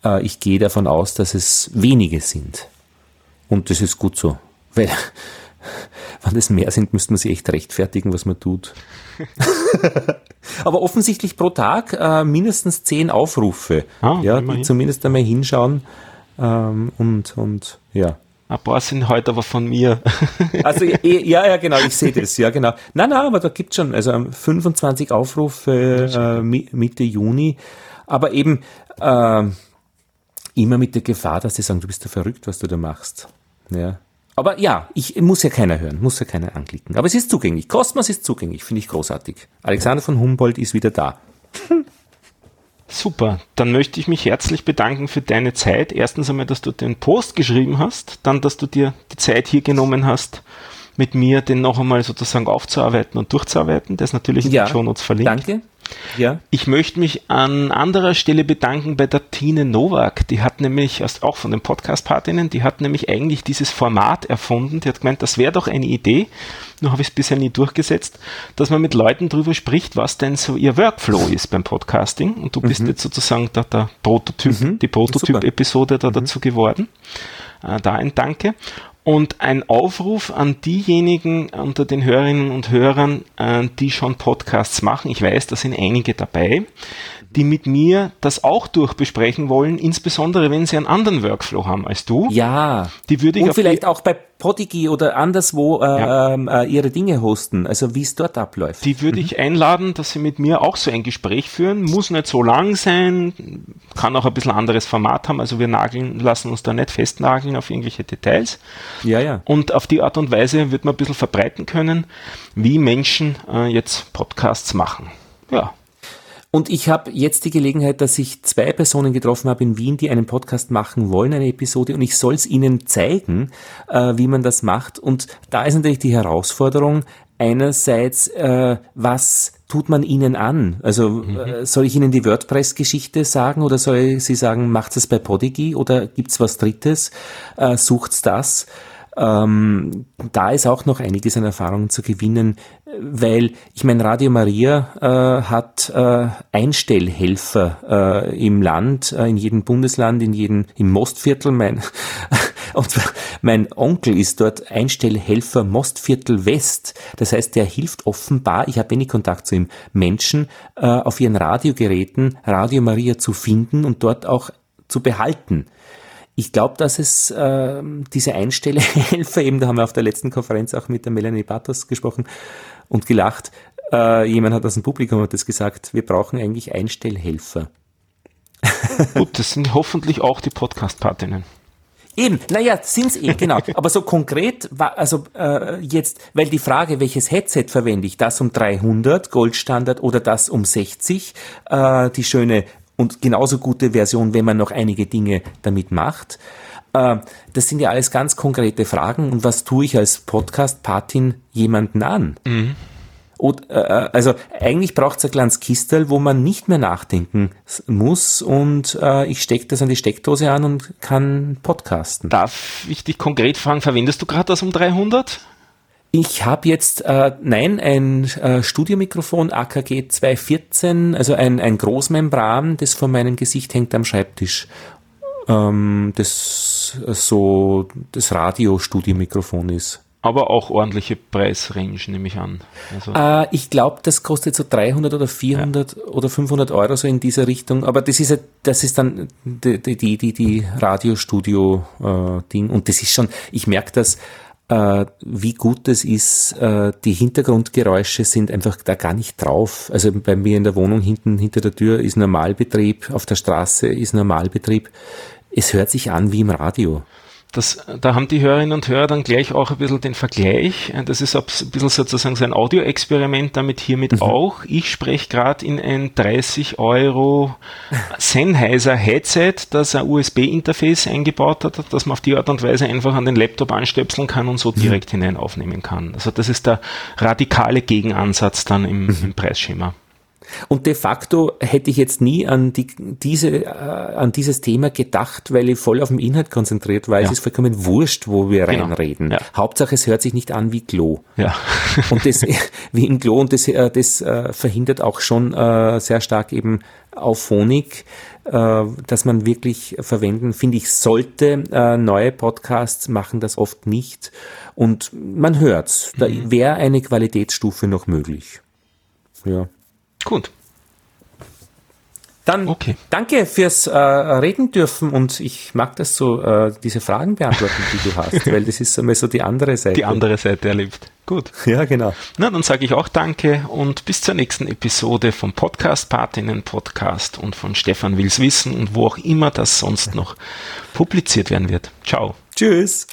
[SPEAKER 3] Äh, ich gehe davon aus, dass es wenige sind. Und das ist gut so. Weil, wenn es mehr sind, müsste man sich echt rechtfertigen, was man tut. Aber offensichtlich pro Tag äh, mindestens zehn Aufrufe, ah, ja, die zumindest einmal hinschauen ähm, und, und ja.
[SPEAKER 2] Ein paar sind heute aber von mir.
[SPEAKER 3] Also ja, ja, genau, ich sehe das, ja, genau. Nein, nein, aber da gibt schon, also 25 Aufrufe äh, Mitte Juni, aber eben äh, immer mit der Gefahr, dass sie sagen, du bist ja verrückt, was du da machst. Ja. Aber ja, ich muss ja keiner hören, muss ja keiner anklicken. Aber es ist zugänglich. Cosmos ist zugänglich, finde ich großartig. Alexander von Humboldt ist wieder da.
[SPEAKER 2] Super, dann möchte ich mich herzlich bedanken für deine Zeit. Erstens einmal, dass du den Post geschrieben hast, dann, dass du dir die Zeit hier genommen hast, mit mir den noch einmal sozusagen aufzuarbeiten und durchzuarbeiten. Das natürlich in
[SPEAKER 3] ja,
[SPEAKER 2] den Show Notes verlinkt.
[SPEAKER 3] Danke.
[SPEAKER 2] Ja. Ich möchte mich an anderer Stelle bedanken bei der Tine Nowak. Die hat nämlich, auch von den Podcast-Partinnen, die hat nämlich eigentlich dieses Format erfunden. Die hat gemeint, das wäre doch eine Idee, nur habe ich es bisher nie durchgesetzt, dass man mit Leuten drüber spricht, was denn so ihr Workflow ist beim Podcasting. Und du bist mhm. jetzt sozusagen da der Prototyp, mhm. die Prototyp-Episode da mhm. dazu geworden. Äh, da ein Danke und ein Aufruf an diejenigen unter den Hörerinnen und Hörern, äh, die schon Podcasts machen. Ich weiß, da sind einige dabei, die mit mir das auch durchbesprechen wollen, insbesondere wenn sie einen anderen Workflow haben als du.
[SPEAKER 3] Ja.
[SPEAKER 2] Die würde ich
[SPEAKER 3] und vielleicht auch bei Podigy oder anderswo äh, ja. Ähm, äh, ihre Dinge hosten, also wie es dort abläuft.
[SPEAKER 2] Die würde mhm. ich einladen, dass sie mit mir auch so ein Gespräch führen. Muss nicht so lang sein, kann auch ein bisschen anderes Format haben. Also wir nageln, lassen uns da nicht festnageln auf irgendwelche Details.
[SPEAKER 3] Ja, ja.
[SPEAKER 2] Und auf die Art und Weise wird man ein bisschen verbreiten können, wie Menschen äh, jetzt Podcasts machen. Ja.
[SPEAKER 3] Und ich habe jetzt die Gelegenheit, dass ich zwei Personen getroffen habe in Wien, die einen Podcast machen wollen, eine Episode, und ich soll es ihnen zeigen, äh, wie man das macht. Und da ist natürlich die Herausforderung, einerseits, äh, was tut man ihnen an? Also mhm. äh, soll ich ihnen die WordPress-Geschichte sagen oder soll sie sagen, macht es bei Podigy oder gibt's was Drittes? Äh, sucht's das? Ähm, da ist auch noch einiges an Erfahrung zu gewinnen, weil ich meine, Radio Maria äh, hat äh, Einstellhelfer äh, im Land, äh, in jedem Bundesland, in jedem im Mostviertel. Mein und mein Onkel ist dort Einstellhelfer Mostviertel West. Das heißt, der hilft offenbar, ich habe wenig Kontakt zu ihm, Menschen äh, auf ihren Radiogeräten Radio Maria zu finden und dort auch zu behalten. Ich glaube, dass es äh, diese Einstellhelfer, eben da haben wir auf der letzten Konferenz auch mit der Melanie Batos gesprochen und gelacht. Äh, jemand hat aus dem Publikum hat das gesagt, wir brauchen eigentlich Einstellhelfer.
[SPEAKER 2] Gut, das sind hoffentlich auch die Podcast-Partinnen.
[SPEAKER 3] Eben, naja, sind's eh, genau. Aber so konkret, also äh, jetzt, weil die Frage, welches Headset verwende ich, das um 300 Goldstandard oder das um 60, äh, die schöne und genauso gute Version, wenn man noch einige Dinge damit macht. Äh, das sind ja alles ganz konkrete Fragen. Und was tue ich als Podcast-Patin jemanden an? Mhm. Und, äh, also eigentlich braucht es ein kleines Kistel, wo man nicht mehr nachdenken muss und äh, ich stecke das an die Steckdose an und kann podcasten.
[SPEAKER 2] Darf ich dich konkret fragen, verwendest du gerade das um 300?
[SPEAKER 3] Ich habe jetzt, äh, nein, ein äh, Studiomikrofon AKG 214, also ein, ein Großmembran, das vor meinem Gesicht hängt am Schreibtisch. Ähm, das so das Radio-Studiomikrofon ist.
[SPEAKER 2] Aber auch ordentliche Preisrange, nehme ich an.
[SPEAKER 3] Also äh, ich glaube, das kostet so 300 oder 400 ja. oder 500 Euro so in dieser Richtung. Aber das ist, das ist dann die, die, die, die Radiostudio-Ding. Äh, Und das ist schon, ich merke das, äh, wie gut es ist, äh, die Hintergrundgeräusche sind einfach da gar nicht drauf. Also bei mir in der Wohnung hinten hinter der Tür ist Normalbetrieb, auf der Straße ist Normalbetrieb. Es hört sich an wie im Radio.
[SPEAKER 2] Das, da haben die Hörerinnen und Hörer dann gleich auch ein bisschen den Vergleich. Das ist ein bisschen sozusagen so ein Audioexperiment damit hiermit mhm. auch. Ich spreche gerade in ein 30 Euro Sennheiser Headset, das ein USB-Interface eingebaut hat, dass man auf die Art und Weise einfach an den Laptop anstöpseln kann und so mhm. direkt hinein aufnehmen kann. Also das ist der radikale Gegenansatz dann im, mhm. im Preisschema.
[SPEAKER 3] Und de facto hätte ich jetzt nie an, die, diese, äh, an dieses Thema gedacht, weil ich voll auf den Inhalt konzentriert war. Ja. Es ist vollkommen wurscht, wo wir genau. reinreden. Ja. Hauptsache, es hört sich nicht an wie Klo.
[SPEAKER 2] Ja.
[SPEAKER 3] und das, wie im Klo, und das, äh, das äh, verhindert auch schon äh, sehr stark eben Auphonic, äh, dass man wirklich verwenden, finde ich, sollte. Äh, neue Podcasts machen das oft nicht. Und man hört's. Da mhm. wäre eine Qualitätsstufe noch möglich. Ja.
[SPEAKER 2] Gut.
[SPEAKER 3] Dann okay. danke fürs äh, Reden dürfen und ich mag das so, äh, diese Fragen beantworten, die du hast, weil das ist einmal so die andere Seite.
[SPEAKER 2] Die andere Seite erlebt. Gut.
[SPEAKER 3] Ja, genau.
[SPEAKER 2] Na, dann sage ich auch Danke und bis zur nächsten Episode vom Podcast Patinnen Podcast und von Stefan Wills Wissen und wo auch immer das sonst noch publiziert werden wird. Ciao.
[SPEAKER 3] Tschüss.